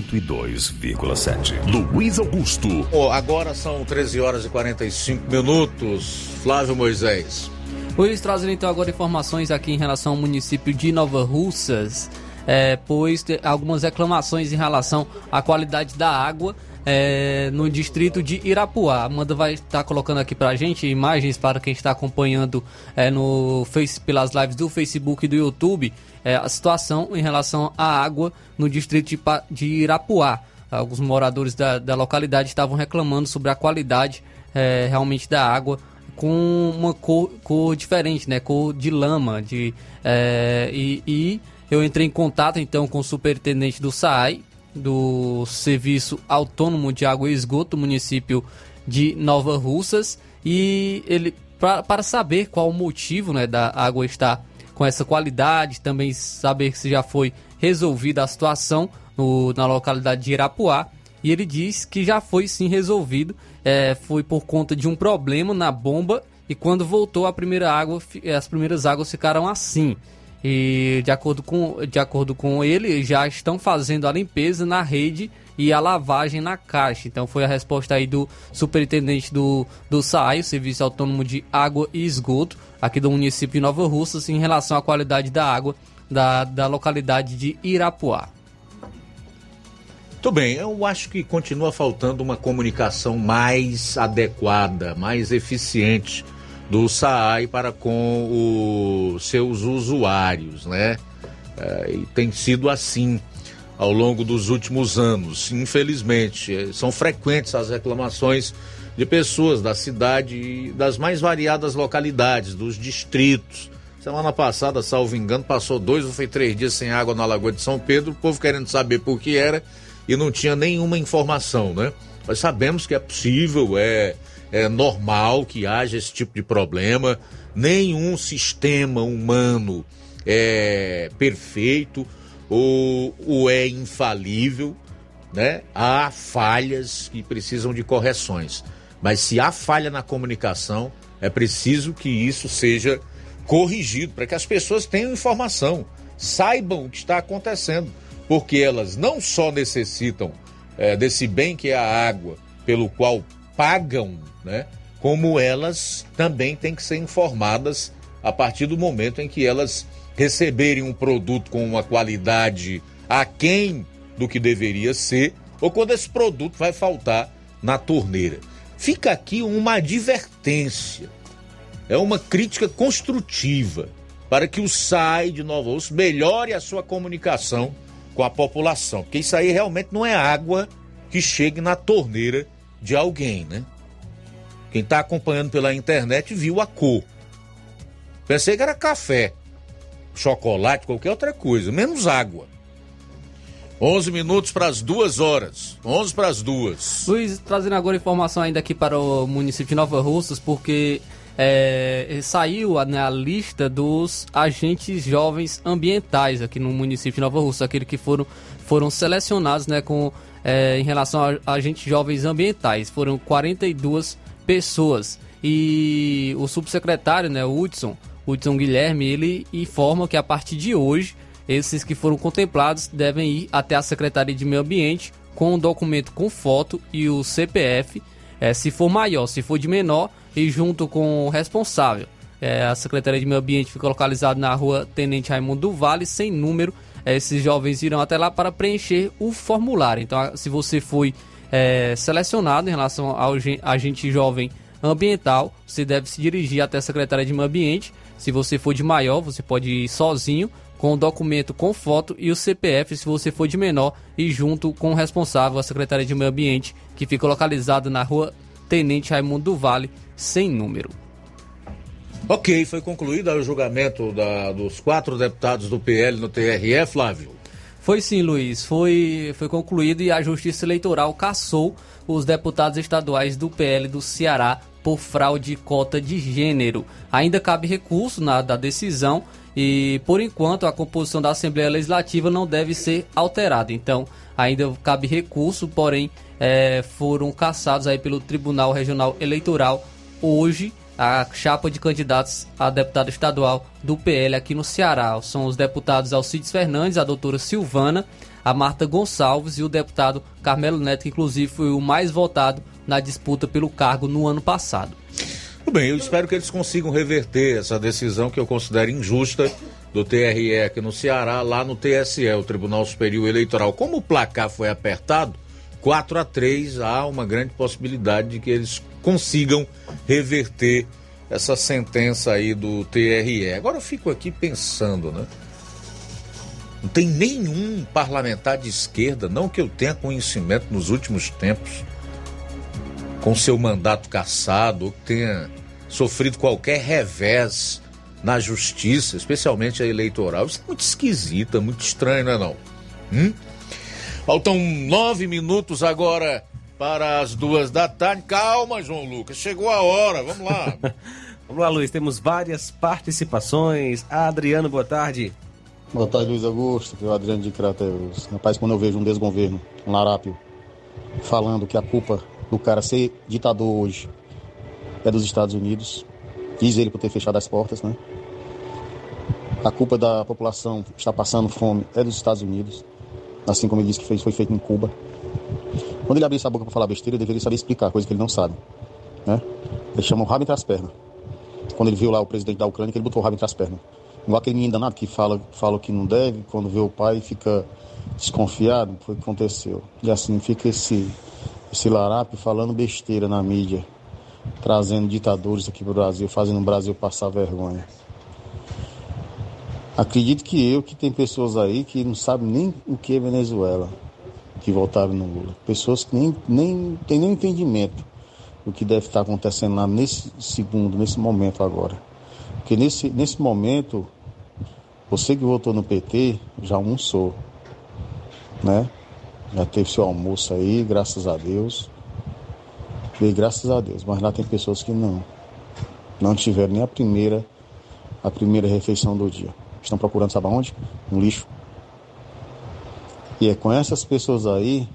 102,7. Luiz Augusto. Oh, agora são 13 horas e 45 minutos. Flávio Moisés. Luiz, trazendo então agora informações aqui em relação ao município de Nova Russas, é, pois algumas reclamações em relação à qualidade da água é, no distrito de Irapuá. Amanda vai estar colocando aqui pra gente imagens para quem está acompanhando é, no face, pelas lives do Facebook e do YouTube é, a situação em relação à água no distrito de, de Irapuá. Alguns moradores da, da, localidade estavam reclamando sobre a qualidade é, realmente da água com uma cor, cor, diferente, né? Cor de lama. De, é, e, e eu entrei em contato então com o superintendente do SAAI, do Serviço Autônomo de Água e Esgoto, município de Nova Russas, e ele para saber qual o motivo né, da água estar com essa qualidade, também saber se já foi resolvida a situação no, na localidade de Irapuá. E ele diz que já foi sim resolvido, é, foi por conta de um problema na bomba e quando voltou a primeira água, as primeiras águas ficaram assim. E de acordo com, de acordo com ele, já estão fazendo a limpeza na rede e a lavagem na caixa. Então foi a resposta aí do superintendente do, do SAI, Serviço Autônomo de Água e Esgoto, aqui do município de Nova Russas, em relação à qualidade da água da, da localidade de Irapuá. Muito bem, eu acho que continua faltando uma comunicação mais adequada, mais eficiente do SAAI para com os seus usuários, né? É, e tem sido assim ao longo dos últimos anos. Infelizmente, é, são frequentes as reclamações de pessoas da cidade e das mais variadas localidades, dos distritos, Semana passada, salvo engano, passou dois ou foi três dias sem água na Lagoa de São Pedro, o povo querendo saber por que era e não tinha nenhuma informação, né? Nós sabemos que é possível, é, é normal que haja esse tipo de problema. Nenhum sistema humano é perfeito ou, ou é infalível, né? Há falhas que precisam de correções. Mas se há falha na comunicação, é preciso que isso seja corrigido para que as pessoas tenham informação, saibam o que está acontecendo, porque elas não só necessitam é, desse bem que é a água, pelo qual pagam, né? Como elas também têm que ser informadas a partir do momento em que elas receberem um produto com uma qualidade aquém do que deveria ser, ou quando esse produto vai faltar na torneira. Fica aqui uma advertência, é uma crítica construtiva para que o SAI de Nova Osso melhore a sua comunicação com a população, porque isso aí realmente não é água que chegue na torneira de alguém, né? Quem está acompanhando pela internet viu a cor. Pensei que era café, chocolate, qualquer outra coisa, menos água. 11 minutos para as duas horas. 11 para as duas. Luiz, trazendo agora informação ainda aqui para o município de Nova Russas, porque é, saiu a, né, a, lista dos agentes jovens ambientais aqui no município de Nova Russa, aqueles que foram, foram selecionados né, com, é, em relação a agentes jovens ambientais. Foram 42 pessoas. E o subsecretário, né, Hudson, Hudson Guilherme, ele informa que a partir de hoje, esses que foram contemplados devem ir até a Secretaria de Meio Ambiente com um documento com foto e o CPF, é, se for maior, se for de menor, e junto com o responsável. É, a Secretaria de Meio Ambiente fica localizada na rua Tenente Raimundo do Vale, sem número. É, esses jovens irão até lá para preencher o formulário. Então, se você foi é, selecionado em relação ao agente jovem ambiental, você deve se dirigir até a Secretaria de Meio Ambiente. Se você for de maior, você pode ir sozinho com o documento com foto e o CPF se você for de menor e junto com o responsável, a Secretaria de Meio Ambiente, que fica localizada na rua Tenente Raimundo do Vale, sem número. Ok, foi concluído o julgamento da, dos quatro deputados do PL no TRE, Flávio. Foi sim, Luiz. Foi, foi concluído e a Justiça Eleitoral cassou os deputados estaduais do PL do Ceará por fraude cota de gênero. Ainda cabe recurso na da decisão e, por enquanto, a composição da Assembleia Legislativa não deve ser alterada. Então, ainda cabe recurso, porém, é, foram cassados aí pelo Tribunal Regional Eleitoral hoje a chapa de candidatos a deputado estadual do PL aqui no Ceará. São os deputados Alcides Fernandes, a doutora Silvana, a Marta Gonçalves e o deputado Carmelo Neto, que inclusive foi o mais votado na disputa pelo cargo no ano passado. Tudo bem, eu espero que eles consigam reverter essa decisão que eu considero injusta do TRE aqui no Ceará, lá no TSE, o Tribunal Superior Eleitoral. Como o placar foi apertado, 4 a 3 há uma grande possibilidade de que eles consigam reverter essa sentença aí do TRE. Agora eu fico aqui pensando, né? Não tem nenhum parlamentar de esquerda, não que eu tenha conhecimento nos últimos tempos, com seu mandato cassado, ou que tenha sofrido qualquer revés na justiça, especialmente a eleitoral. Isso é muito esquisito, é muito estranho, não é não? Hum? Faltam nove minutos agora para as duas da tarde. Calma, João Lucas, chegou a hora, vamos lá. *laughs* vamos lá, Luiz, temos várias participações. Adriano, boa tarde. Boa tarde, Luiz Augusto, que o Adriano de Crateus. Rapaz, quando eu vejo um desgoverno, um larápio, falando que a culpa do cara ser ditador hoje é dos Estados Unidos, diz ele por ter fechado as portas, né? A culpa da população estar passando fome é dos Estados Unidos assim como ele disse que fez, foi feito em Cuba. Quando ele abrir essa boca para falar besteira, ele deveria saber explicar, coisa que ele não sabe. Né? Ele chama o rabo entre as pernas. Quando ele viu lá o presidente da Ucrânia, ele botou o rabo entre as pernas. Igual aquele menino danado que fala, fala que não deve, quando vê o pai fica desconfiado, foi o que aconteceu. E assim fica esse, esse larápio falando besteira na mídia, trazendo ditadores aqui para o Brasil, fazendo o Brasil passar vergonha. Acredito que eu, que tem pessoas aí que não sabem nem o que é Venezuela, que votaram no Lula. Pessoas que nem, nem têm nenhum entendimento do que deve estar acontecendo lá nesse segundo, nesse momento agora. Porque nesse, nesse momento, você que votou no PT já almoçou, né? Já teve seu almoço aí, graças a Deus. E graças a Deus, mas lá tem pessoas que não. Não tiveram nem a primeira, a primeira refeição do dia. Estão procurando, sabe aonde? No lixo. E é com essas pessoas aí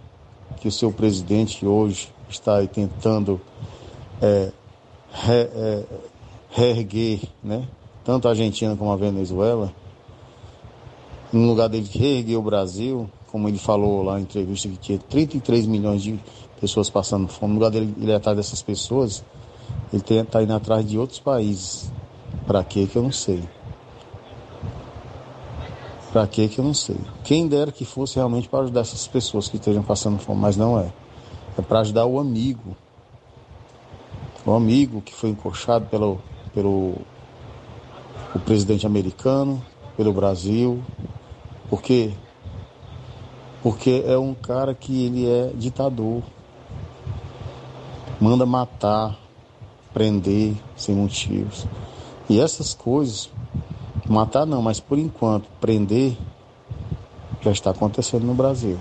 que o seu presidente hoje está aí tentando é, re, é, reerguer, né? tanto a Argentina como a Venezuela, no lugar dele reerguer o Brasil, como ele falou lá em entrevista que tinha 33 milhões de pessoas passando fome, no lugar dele ir atrás dessas pessoas, ele está indo atrás de outros países. Para quê que eu não sei. Para quê que eu não sei. Quem dera que fosse realmente para ajudar essas pessoas que estejam passando fome, mas não é. É para ajudar o amigo. O amigo que foi encoxado pelo, pelo o presidente americano, pelo Brasil. Por quê? Porque é um cara que ele é ditador. Manda matar, prender sem motivos. E essas coisas, matar não, mas por enquanto, prender, já está acontecendo no Brasil.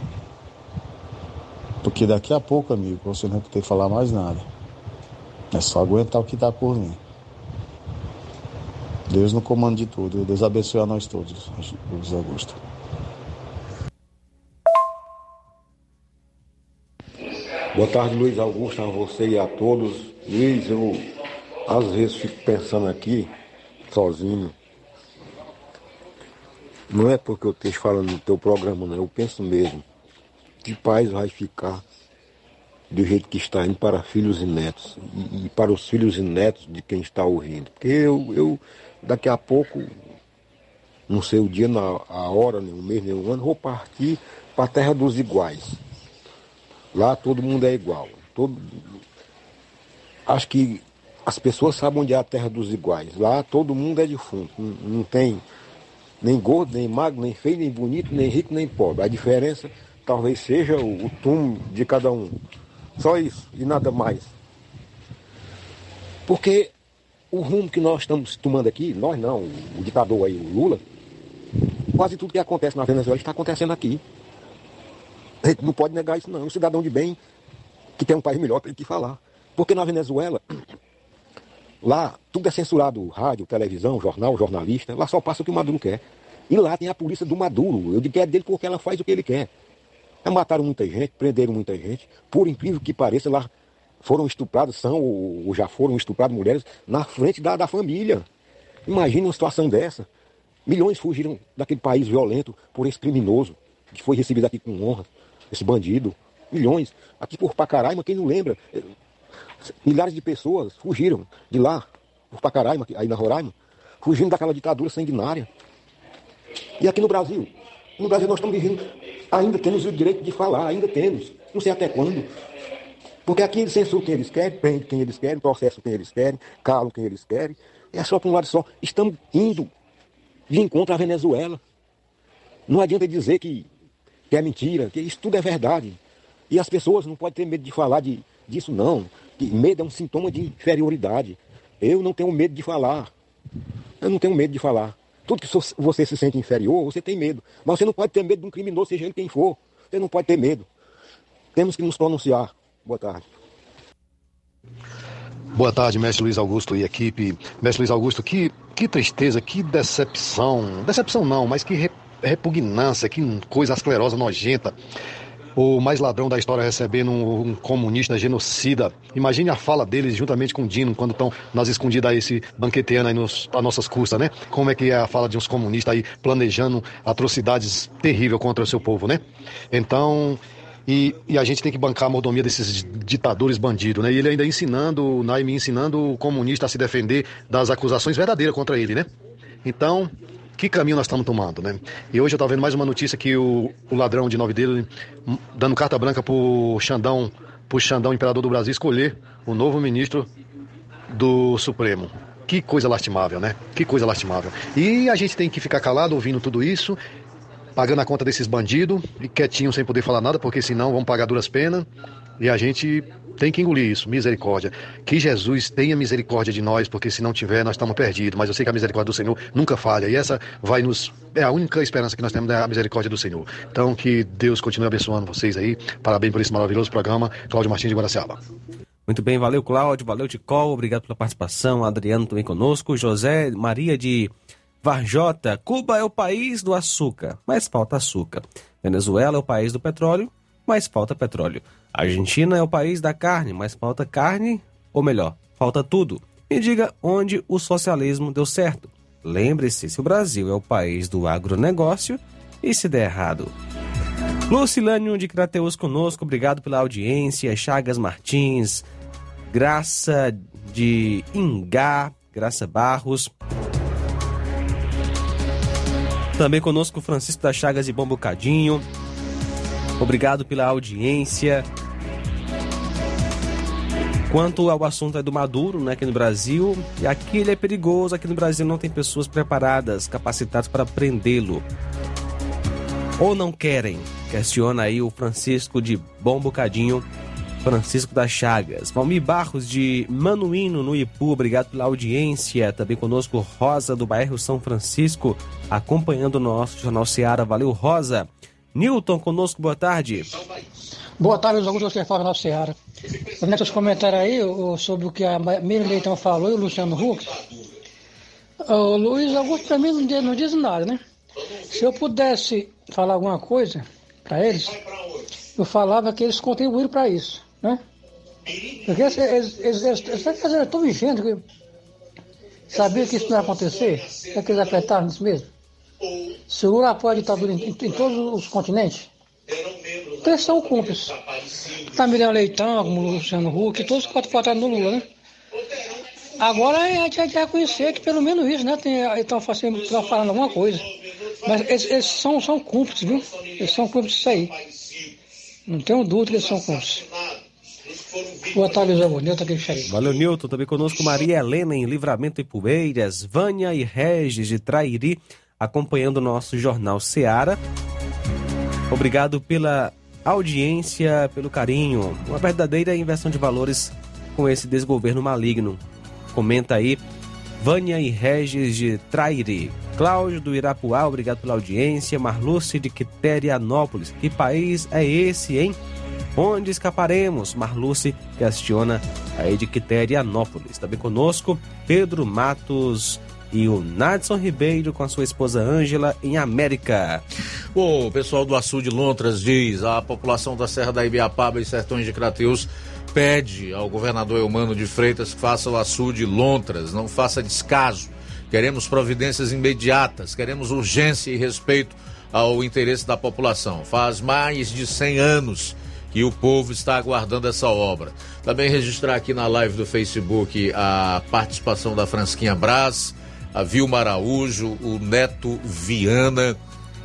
Porque daqui a pouco, amigo, você não vai ter que falar mais nada. É só aguentar o que está por mim. Deus no comando de tudo. Deus abençoe a nós todos, Luiz Augusto. Boa tarde, Luiz Augusto, a você e a todos. Luiz, eu às vezes fico pensando aqui, sozinho. Não é porque eu esteja falando no teu programa, não. Eu penso mesmo. Que paz vai ficar do jeito que está indo para filhos e netos. E, e para os filhos e netos de quem está ouvindo. Porque eu, eu daqui a pouco, não sei o dia, na, a hora, nem o mês, nem o ano, vou partir para a terra dos iguais. Lá todo mundo é igual. Todo... Acho que as pessoas sabem onde é a terra dos iguais. Lá todo mundo é defunto. Não, não tem nem gordo, nem magro, nem feio, nem bonito, nem rico, nem pobre. A diferença talvez seja o, o túmulo de cada um. Só isso e nada mais. Porque o rumo que nós estamos tomando aqui, nós não, o ditador aí, o Lula, quase tudo que acontece na Venezuela está acontecendo aqui. A gente não pode negar isso não. Um cidadão de bem que tem um país melhor tem que falar. Porque na Venezuela, lá tudo é censurado, rádio, televisão, jornal, jornalista, lá só passa o que o Maduro quer. E lá tem a polícia do Maduro. Eu digo é dele porque ela faz o que ele quer. É, mataram muita gente, prenderam muita gente. Por incrível que pareça, lá foram estuprados, são ou já foram estupradas mulheres na frente da, da família. Imagine uma situação dessa. Milhões fugiram daquele país violento por esse criminoso, que foi recebido aqui com honra, esse bandido. Milhões. Aqui por Pacaraima, quem não lembra? Milhares de pessoas fugiram de lá, por Pacaraima, aí na Roraima, fugindo daquela ditadura sanguinária. E aqui no Brasil, no Brasil nós estamos vivendo, ainda temos o direito de falar, ainda temos. Não sei até quando. Porque aqui eles censuram quem eles querem, prende quem eles querem, processam quem eles querem, calam quem eles querem. É só para um lado só. Estamos indo de encontro à Venezuela. Não adianta dizer que, que é mentira, que isso tudo é verdade. E as pessoas não podem ter medo de falar de, disso, não. Medo é um sintoma de inferioridade. Eu não tenho medo de falar. Eu não tenho medo de falar. Tudo que você se sente inferior, você tem medo. Mas você não pode ter medo de um criminoso, seja ele quem for. Você não pode ter medo. Temos que nos pronunciar. Boa tarde. Boa tarde, mestre Luiz Augusto e equipe. Mestre Luiz Augusto, que, que tristeza, que decepção. Decepção não, mas que re- repugnância, que coisa asclerosa, nojenta. O mais ladrão da história recebendo um, um comunista genocida. Imagine a fala deles juntamente com o Dino, quando estão nas escondidas aí, se banqueteando aí nos, a nossas custas, né? Como é que é a fala de uns comunistas aí planejando atrocidades terríveis contra o seu povo, né? Então, e, e a gente tem que bancar a mordomia desses ditadores bandidos, né? E ele ainda ensinando, o Naime ensinando o comunista a se defender das acusações verdadeiras contra ele, né? Então, que caminho nós estamos tomando, né? E hoje eu estava vendo mais uma notícia que o, o ladrão de nove dele hum, dando carta branca pro Xandão, pro Xandão, imperador do Brasil, escolher o novo ministro do Supremo. Que coisa lastimável, né? Que coisa lastimável. E a gente tem que ficar calado ouvindo tudo isso, pagando a conta desses bandidos e quietinho sem poder falar nada, porque senão vão pagar duras penas. E a gente tem que engolir isso, misericórdia. Que Jesus tenha misericórdia de nós, porque se não tiver, nós estamos perdidos. Mas eu sei que a misericórdia do Senhor nunca falha. E essa vai nos. É a única esperança que nós temos, é a misericórdia do Senhor. Então, que Deus continue abençoando vocês aí. Parabéns por esse maravilhoso programa. Cláudio Martins de Guaraciaba. Muito bem, valeu Cláudio, valeu Ticol, obrigado pela participação. Adriano também conosco. José Maria de Varjota. Cuba é o país do açúcar, mas falta açúcar. Venezuela é o país do petróleo, mas falta petróleo. Argentina é o país da carne, mas falta carne, ou melhor, falta tudo. Me diga onde o socialismo deu certo. Lembre-se se o Brasil é o país do agronegócio e se der errado. Lucilânio de Crateus conosco, obrigado pela audiência. Chagas Martins, Graça de Ingá, Graça Barros. Também conosco Francisco das Chagas de Bom Bocadinho. Obrigado pela audiência. Quanto ao assunto do Maduro, né, aqui no Brasil, e aqui ele é perigoso, aqui no Brasil não tem pessoas preparadas, capacitadas para prendê-lo. Ou não querem? Questiona aí o Francisco de Bom Bocadinho, Francisco das Chagas. Valmir Barros de Manuíno, no Ipu, obrigado pela audiência. Também conosco Rosa do bairro São Francisco, acompanhando o nosso Jornal Seara. Valeu, Rosa. Newton conosco, boa tarde. Boa tarde, Augusto, você fala na Seara. Os comentários aí sobre o que a Miriam Leitão falou e o Luciano Huck. O Luiz Augusto, para mim, não diz, não diz nada, né? Se eu pudesse falar alguma coisa para eles, eu falava que eles contribuíram para isso, né? Porque eles, eles, eles, estão vivendo sabia que isso não ia acontecer, é que eles acreditaram nisso mesmo. Se o apoia a ditadura em, em todos os continentes, são cúmplices. Tá Miriam Leitão, como o Luciano Huck, todos os quatro votaram no Lula, né? Agora a gente que reconhecer que pelo menos isso, né? Estão falando alguma coisa. Mas eles, eles são, são cúmplices, viu? Eles são cúmplices disso aí. Não tenho dúvida que eles são cúmplices. Boa tarde, Zé Bonito, aqui cheio. Valeu, Newton. Também conosco Maria Helena em Livramento e Poeiras, Vânia e Regis de Trairi, acompanhando o nosso Jornal Seara. Obrigado pela audiência, pelo carinho. Uma verdadeira inversão de valores com esse desgoverno maligno. Comenta aí, Vânia e Regis de Trairi. Cláudio do Irapuá, obrigado pela audiência. Marluce de Quiterianópolis. Que país é esse, hein? Onde escaparemos? Marluce questiona aí de Quiterianópolis. Também conosco, Pedro Matos e o Nadson Ribeiro com a sua esposa Ângela em América. O pessoal do Açude Lontras diz: a população da Serra da Ibiapaba e Sertões de Crateus pede ao governador Eumano de Freitas que faça o açude Lontras, não faça descaso. Queremos providências imediatas, queremos urgência e respeito ao interesse da população. Faz mais de 100 anos que o povo está aguardando essa obra. Também registrar aqui na live do Facebook a participação da Fransquinha Braz, a Vilma Araújo, o Neto Viana,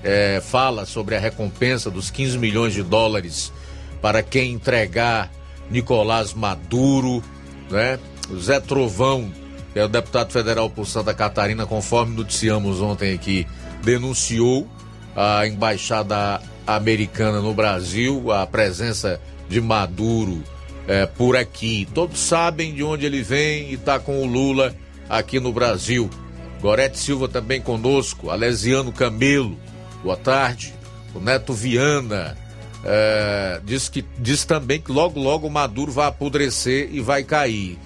eh, fala sobre a recompensa dos 15 milhões de dólares para quem entregar Nicolás Maduro, né? O Zé Trovão, que é o deputado federal por Santa Catarina, conforme noticiamos ontem aqui, denunciou a embaixada americana no Brasil, a presença de Maduro eh, por aqui. Todos sabem de onde ele vem e está com o Lula aqui no Brasil. Gorete Silva também conosco, Alesiano Camelo, boa tarde. O Neto Viana eh, diz, que, diz também que logo, logo o Maduro vai apodrecer e vai cair.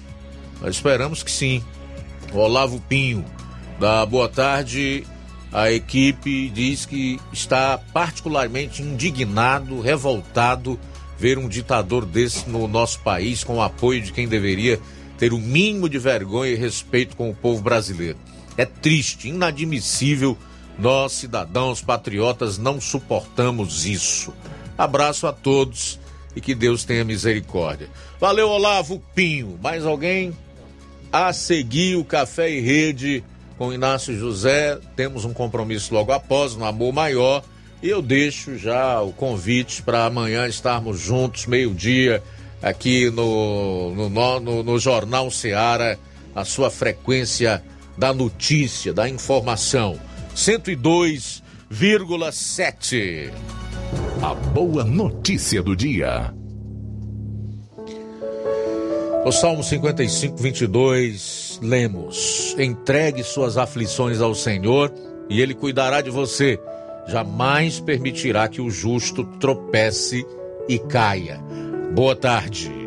Nós esperamos que sim. O Olavo Pinho, da Boa Tarde, a equipe diz que está particularmente indignado, revoltado ver um ditador desse no nosso país com o apoio de quem deveria ter o mínimo de vergonha e respeito com o povo brasileiro. É triste, inadmissível. Nós, cidadãos patriotas, não suportamos isso. Abraço a todos e que Deus tenha misericórdia. Valeu, Olavo Pinho. Mais alguém? A seguir o Café e Rede com Inácio José. Temos um compromisso logo após, no Amor Maior. E eu deixo já o convite para amanhã estarmos juntos, meio-dia, aqui no, no, no, no Jornal Seara, a sua frequência da notícia, da informação. 102,7. A boa notícia do dia. O Salmo 55, 22, lemos: Entregue suas aflições ao Senhor e Ele cuidará de você. Jamais permitirá que o justo tropece e caia. Boa tarde.